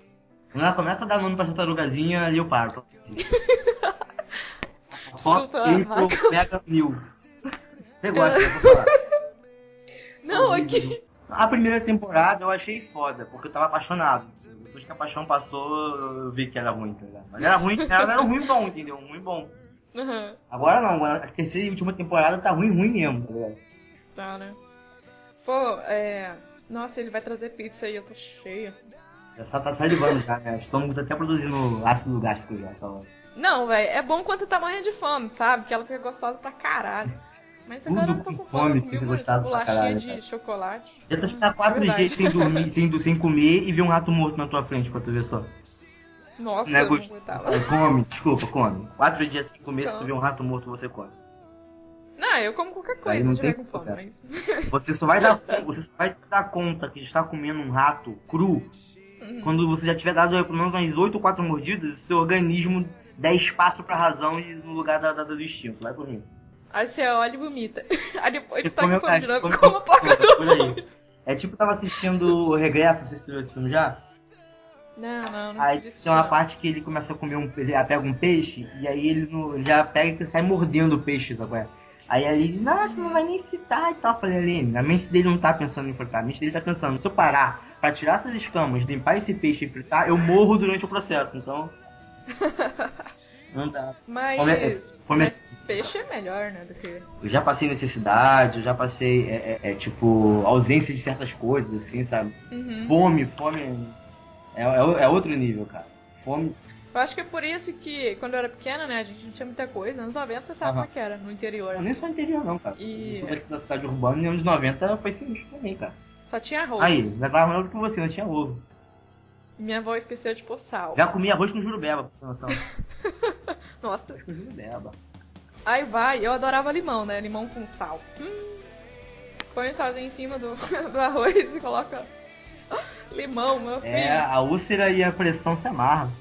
Speaker 2: Quando ela começa a dar nome pra tartarugazinha, paro. Fox Info Mega Mil. Você gosta, falar.
Speaker 1: Não, aqui.
Speaker 2: A primeira temporada eu achei foda, porque eu tava apaixonado. Depois que a paixão passou, eu vi que era ruim, tá ligado? Mas era ruim, ela era ruim bom, entendeu? Ruim bom. Uhum. Agora não, agora a terceira e última temporada tá ruim, ruim mesmo, tá ligado?
Speaker 1: Tá, né? Pô, é. Nossa, ele vai trazer pizza aí, eu tô cheia.
Speaker 2: Só tá salivando já, né? O estômago tá até produzindo ácido gástrico já, tá
Speaker 1: Não, velho, é bom quando tá morrendo de fome, sabe? Que ela fica gostosa pra caralho. Mas agora eu tô com fome, fica gostosa pra caralho. de cara. chocolate.
Speaker 2: Já tá ficando quatro é dias sem dormir, sem, sem comer e ver um rato morto na tua frente pra tu ver só.
Speaker 1: Nossa, não é gost...
Speaker 2: não come, desculpa, come. Quatro dias sem comer, então. se tu ver um rato morto, você come.
Speaker 1: Não, eu como qualquer coisa não tiver com fome.
Speaker 2: Mas... Você só vai dar, você só vai se dar conta que está comendo um rato cru Uhum. Quando você já tiver dado pelo menos umas 8 ou 4 mordidas, seu organismo dá espaço pra razão no lugar da, da, do instinto. Vai por mim.
Speaker 1: Aí você olha e vomita. Aí depois você tá com fome de novo, come, come porca
Speaker 2: por aí. É tipo, tava assistindo o Regresso, vocês viram esse filme já?
Speaker 1: Não, não, não
Speaker 2: Aí tem uma
Speaker 1: não.
Speaker 2: parte que ele começa a comer um. Ele pega um peixe e aí ele no- já pega e sai mordendo o peixe, sabe? é? Aí ele diz, nossa, não vai nem fritar e tal. Eu falei, Aline, a mente dele não tá pensando em fritar, a mente dele tá pensando, se eu parar pra tirar essas escamas, limpar esse peixe e fritar, eu morro durante o processo, então. Não dá.
Speaker 1: Mas,
Speaker 2: Come- come-
Speaker 1: mas peixe é melhor, né, do que...
Speaker 2: Eu já passei necessidade, eu já passei, é, é- é, tipo, ausência de certas coisas, assim, sabe?
Speaker 1: Uhum.
Speaker 2: Fome, fome é, é, é outro nível, cara. Fome.
Speaker 1: Eu acho que é por isso que, quando eu era pequena, né, a gente não tinha muita coisa. Anos 90 você sabe como é que era, no interior.
Speaker 2: Eu nem
Speaker 1: assim.
Speaker 2: sou interior, não, cara.
Speaker 1: E-
Speaker 2: Eu sou da cidade urbana e nos anos 90 foi sinistro também, cara.
Speaker 1: Só tinha arroz.
Speaker 2: Aí, levava melhor do que você, não tinha ovo.
Speaker 1: Minha avó esqueceu de pôr sal.
Speaker 2: Já comi arroz com jurubeba, pra ter noção.
Speaker 1: Nossa.
Speaker 2: Arroz com jurubeba.
Speaker 1: Aí vai, eu adorava limão, né? Limão com sal. Hum. Põe o salzinho em cima do, do arroz e coloca limão, meu filho.
Speaker 2: É, a úlcera e a pressão se amarram.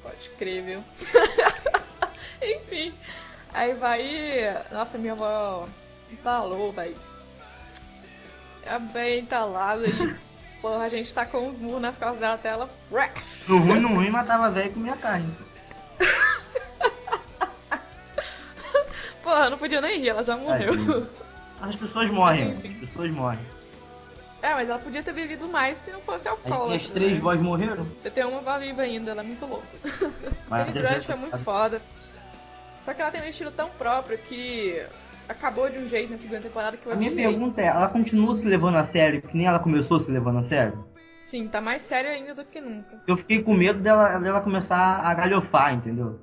Speaker 1: Pode crer, viu? Enfim. Aí vai. Nossa, minha avó entalou, velho. É bem entalada e. Porra, a gente tá com uns murros nas costas dela até ela.
Speaker 2: No ruim, no ruim, matava velho e comia carne.
Speaker 1: Porra, não podia nem rir, ela já morreu.
Speaker 2: As pessoas morrem,
Speaker 1: Enfim.
Speaker 2: as pessoas morrem.
Speaker 1: É, mas ela podia ter bebido mais se não fosse
Speaker 2: Aí
Speaker 1: alcoólatra.
Speaker 2: minhas três
Speaker 1: né?
Speaker 2: vós morreram.
Speaker 1: Eu tenho uma viva ainda, ela é muito louca.
Speaker 2: Mas
Speaker 1: Penny Dreadful é muito foda. Só que ela tem um estilo tão próprio que acabou de um jeito na segunda temporada que eu
Speaker 2: A minha pergunta é, ela continua se levando a sério, que nem ela começou se levando a sério?
Speaker 1: Sim, tá mais sério ainda do que nunca.
Speaker 2: Eu fiquei com medo dela, dela começar a galhofar, entendeu?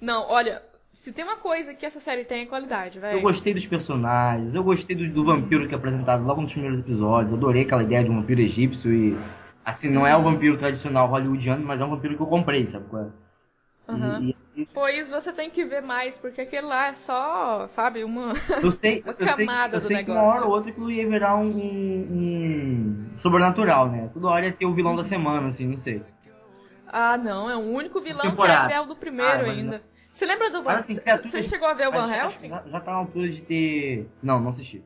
Speaker 1: Não, olha, se tem uma coisa que essa série tem é qualidade,
Speaker 2: Eu
Speaker 1: velho.
Speaker 2: gostei dos personagens, eu gostei do, do vampiro que é apresentado logo nos primeiros episódios, adorei aquela ideia de um vampiro egípcio e. Assim, não é o vampiro tradicional hollywoodiano, mas é um vampiro que eu comprei, sabe qual é? E- e-
Speaker 1: Pois você tem que ver mais, porque aquele lá é só, sabe, uma.
Speaker 2: eu sei,
Speaker 1: Uma
Speaker 2: eu sei,
Speaker 1: camada
Speaker 2: eu
Speaker 1: do
Speaker 2: sei que uma
Speaker 1: negócio.
Speaker 2: hora ou outra aquilo ia virar um, um- um sobrenatural, né? Toda hora ia ter o vilão da semana, assim, não sei.
Speaker 1: Ah, não, é o único vilão
Speaker 2: Temporada.
Speaker 1: que é o do primeiro
Speaker 2: Ah,
Speaker 1: ainda. Você lembra do Van
Speaker 2: assim,
Speaker 1: Você chegou a ver o Van Helsing?
Speaker 2: Já, já tá na altura de ter. Não, não assisti.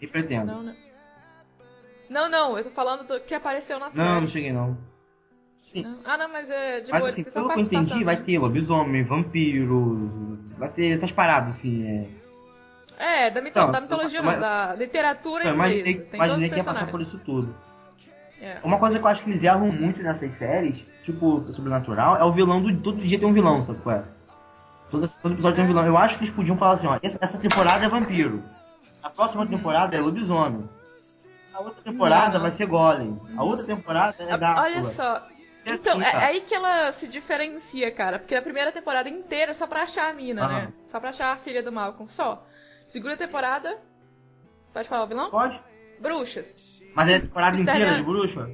Speaker 2: E pretendo.
Speaker 1: Não, não. Não, não, eu tô falando do que apareceu na série.
Speaker 2: Não, não cheguei não. Sim.
Speaker 1: Ah, não, mas é de
Speaker 2: Mas
Speaker 1: boa,
Speaker 2: assim, pelo que eu entendi, vai
Speaker 1: assim.
Speaker 2: ter lobisomem, vampiro, vai ter essas paradas assim, é.
Speaker 1: É, da, mito-
Speaker 2: Não,
Speaker 1: da mitologia
Speaker 2: mas-
Speaker 1: da literatura
Speaker 2: Eu
Speaker 1: inglesa.
Speaker 2: imaginei,
Speaker 1: Tem
Speaker 2: imaginei que ia passar por isso tudo.
Speaker 1: É.
Speaker 2: Uma coisa que eu acho que eles erram muito nessas séries, tipo, sobrenatural, é o vilão do. Todo dia tem um vilão, sabe qual é? Todo, todo episódio tem um vilão. Eu acho que eles podiam falar assim, ó, essa, essa temporada é vampiro. A próxima temporada é lobisomem. A outra temporada
Speaker 1: Não.
Speaker 2: vai ser golem. A outra temporada é Drácula.
Speaker 1: Olha só.
Speaker 2: É
Speaker 1: Então,
Speaker 2: assim,
Speaker 1: é
Speaker 2: cara.
Speaker 1: aí que ela se diferencia, cara. Porque a primeira temporada inteira é só pra achar a mina,
Speaker 2: Aham.
Speaker 1: né? Só pra achar a filha do Malcolm, só. Segunda temporada. Pode falar o vilão?
Speaker 2: Pode?
Speaker 1: Bruxas.
Speaker 2: Mas é a temporada
Speaker 1: Serve
Speaker 2: inteira
Speaker 1: a-
Speaker 2: de bruxa?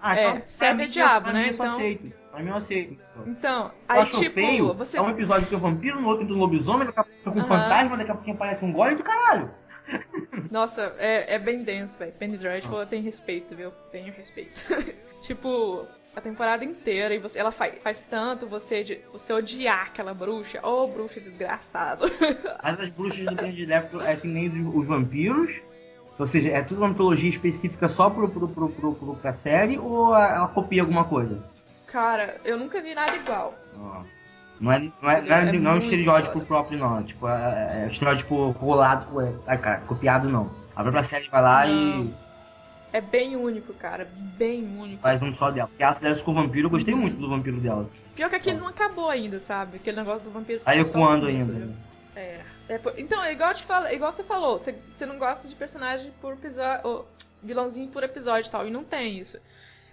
Speaker 2: Ah,
Speaker 1: É,
Speaker 2: então,
Speaker 1: serve
Speaker 2: pra
Speaker 1: a diabo,
Speaker 2: pra
Speaker 1: né?
Speaker 2: Mim, eu só
Speaker 1: Então-
Speaker 2: aceito. Pra mim eu aceito.
Speaker 1: Então,
Speaker 2: Eu
Speaker 1: aí
Speaker 2: acho
Speaker 1: tipo,
Speaker 2: feio.
Speaker 1: você.
Speaker 2: É um episódio que um vampiro, no outro tem um lobisomem, daqui a pouco um
Speaker 1: Aham.
Speaker 2: fantasma, daqui a pouquinho aparece um golem do caralho.
Speaker 1: Nossa, é, é bem denso, velho. Penny Dreadful
Speaker 2: Ah.
Speaker 1: tem respeito, viu? Tenho respeito. tipo, a temporada inteira e você, ela faz, faz tanto você, de- você odiar aquela bruxa. Ô, oh, bruxa desgraçado.
Speaker 2: Mas as bruxas do Penny Dreadful é que nem os, os vampiros. Ou seja, é tudo uma mitologia específica só pro, pro, pro, pro, pro, pra série ou ela copia alguma coisa?
Speaker 1: Cara, eu nunca vi nada igual.
Speaker 2: Ó. Não é, não é, não é,
Speaker 1: É
Speaker 2: não é um estereótipo próprio, não. Tipo, é, é estereótipo colado, é, ai, cara, copiado não. A própria série vai lá e
Speaker 1: Não. É bem único, cara. Bem único.
Speaker 2: faz um só dela. E ela dessa com o vampiro, eu gostei muito do vampiro delas.
Speaker 1: Pior que aquilo não acabou ainda, sabe? Aquele negócio do vampiro.
Speaker 2: Ecoando
Speaker 1: no começo,
Speaker 2: ainda.
Speaker 1: viu? É. É por- Então, é igual, eu te falo, igual você falou, você, você não gosta de personagem por episódio. vilãozinho por episódio e tal. E não tem isso.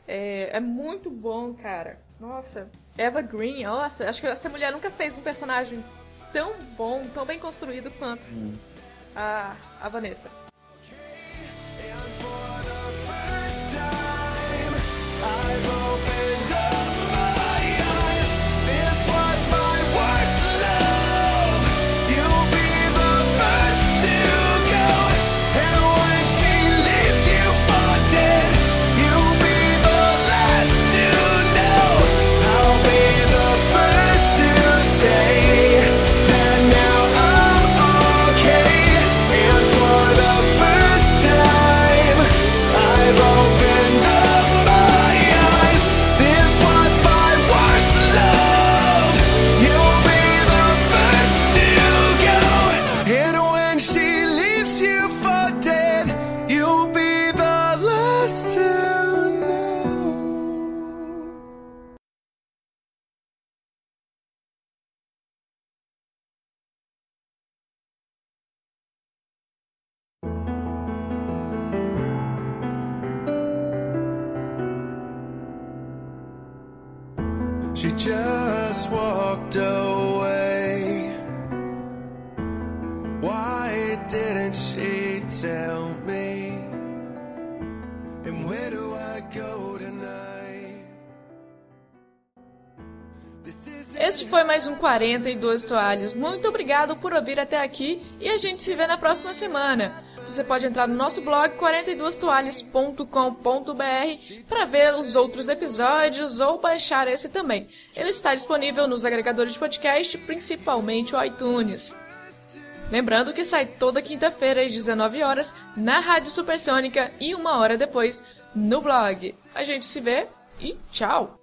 Speaker 1: É, é muito bom, cara. Nossa. Eva Green, nossa, acho que essa mulher nunca fez um personagem tão bom, tão bem construído quanto
Speaker 2: Hum.
Speaker 1: a, a Vanessa. 42 Toalhas. Muito obrigado por ouvir até aqui e a gente se vê na próxima semana. Você pode entrar no nosso blog 42toalhas.com.br para ver os outros episódios ou baixar esse também. Ele está disponível nos agregadores de podcast, principalmente o iTunes. Lembrando que sai toda quinta-feira às 19 horas na Rádio Supersônica e uma hora depois no blog. A gente se vê e tchau!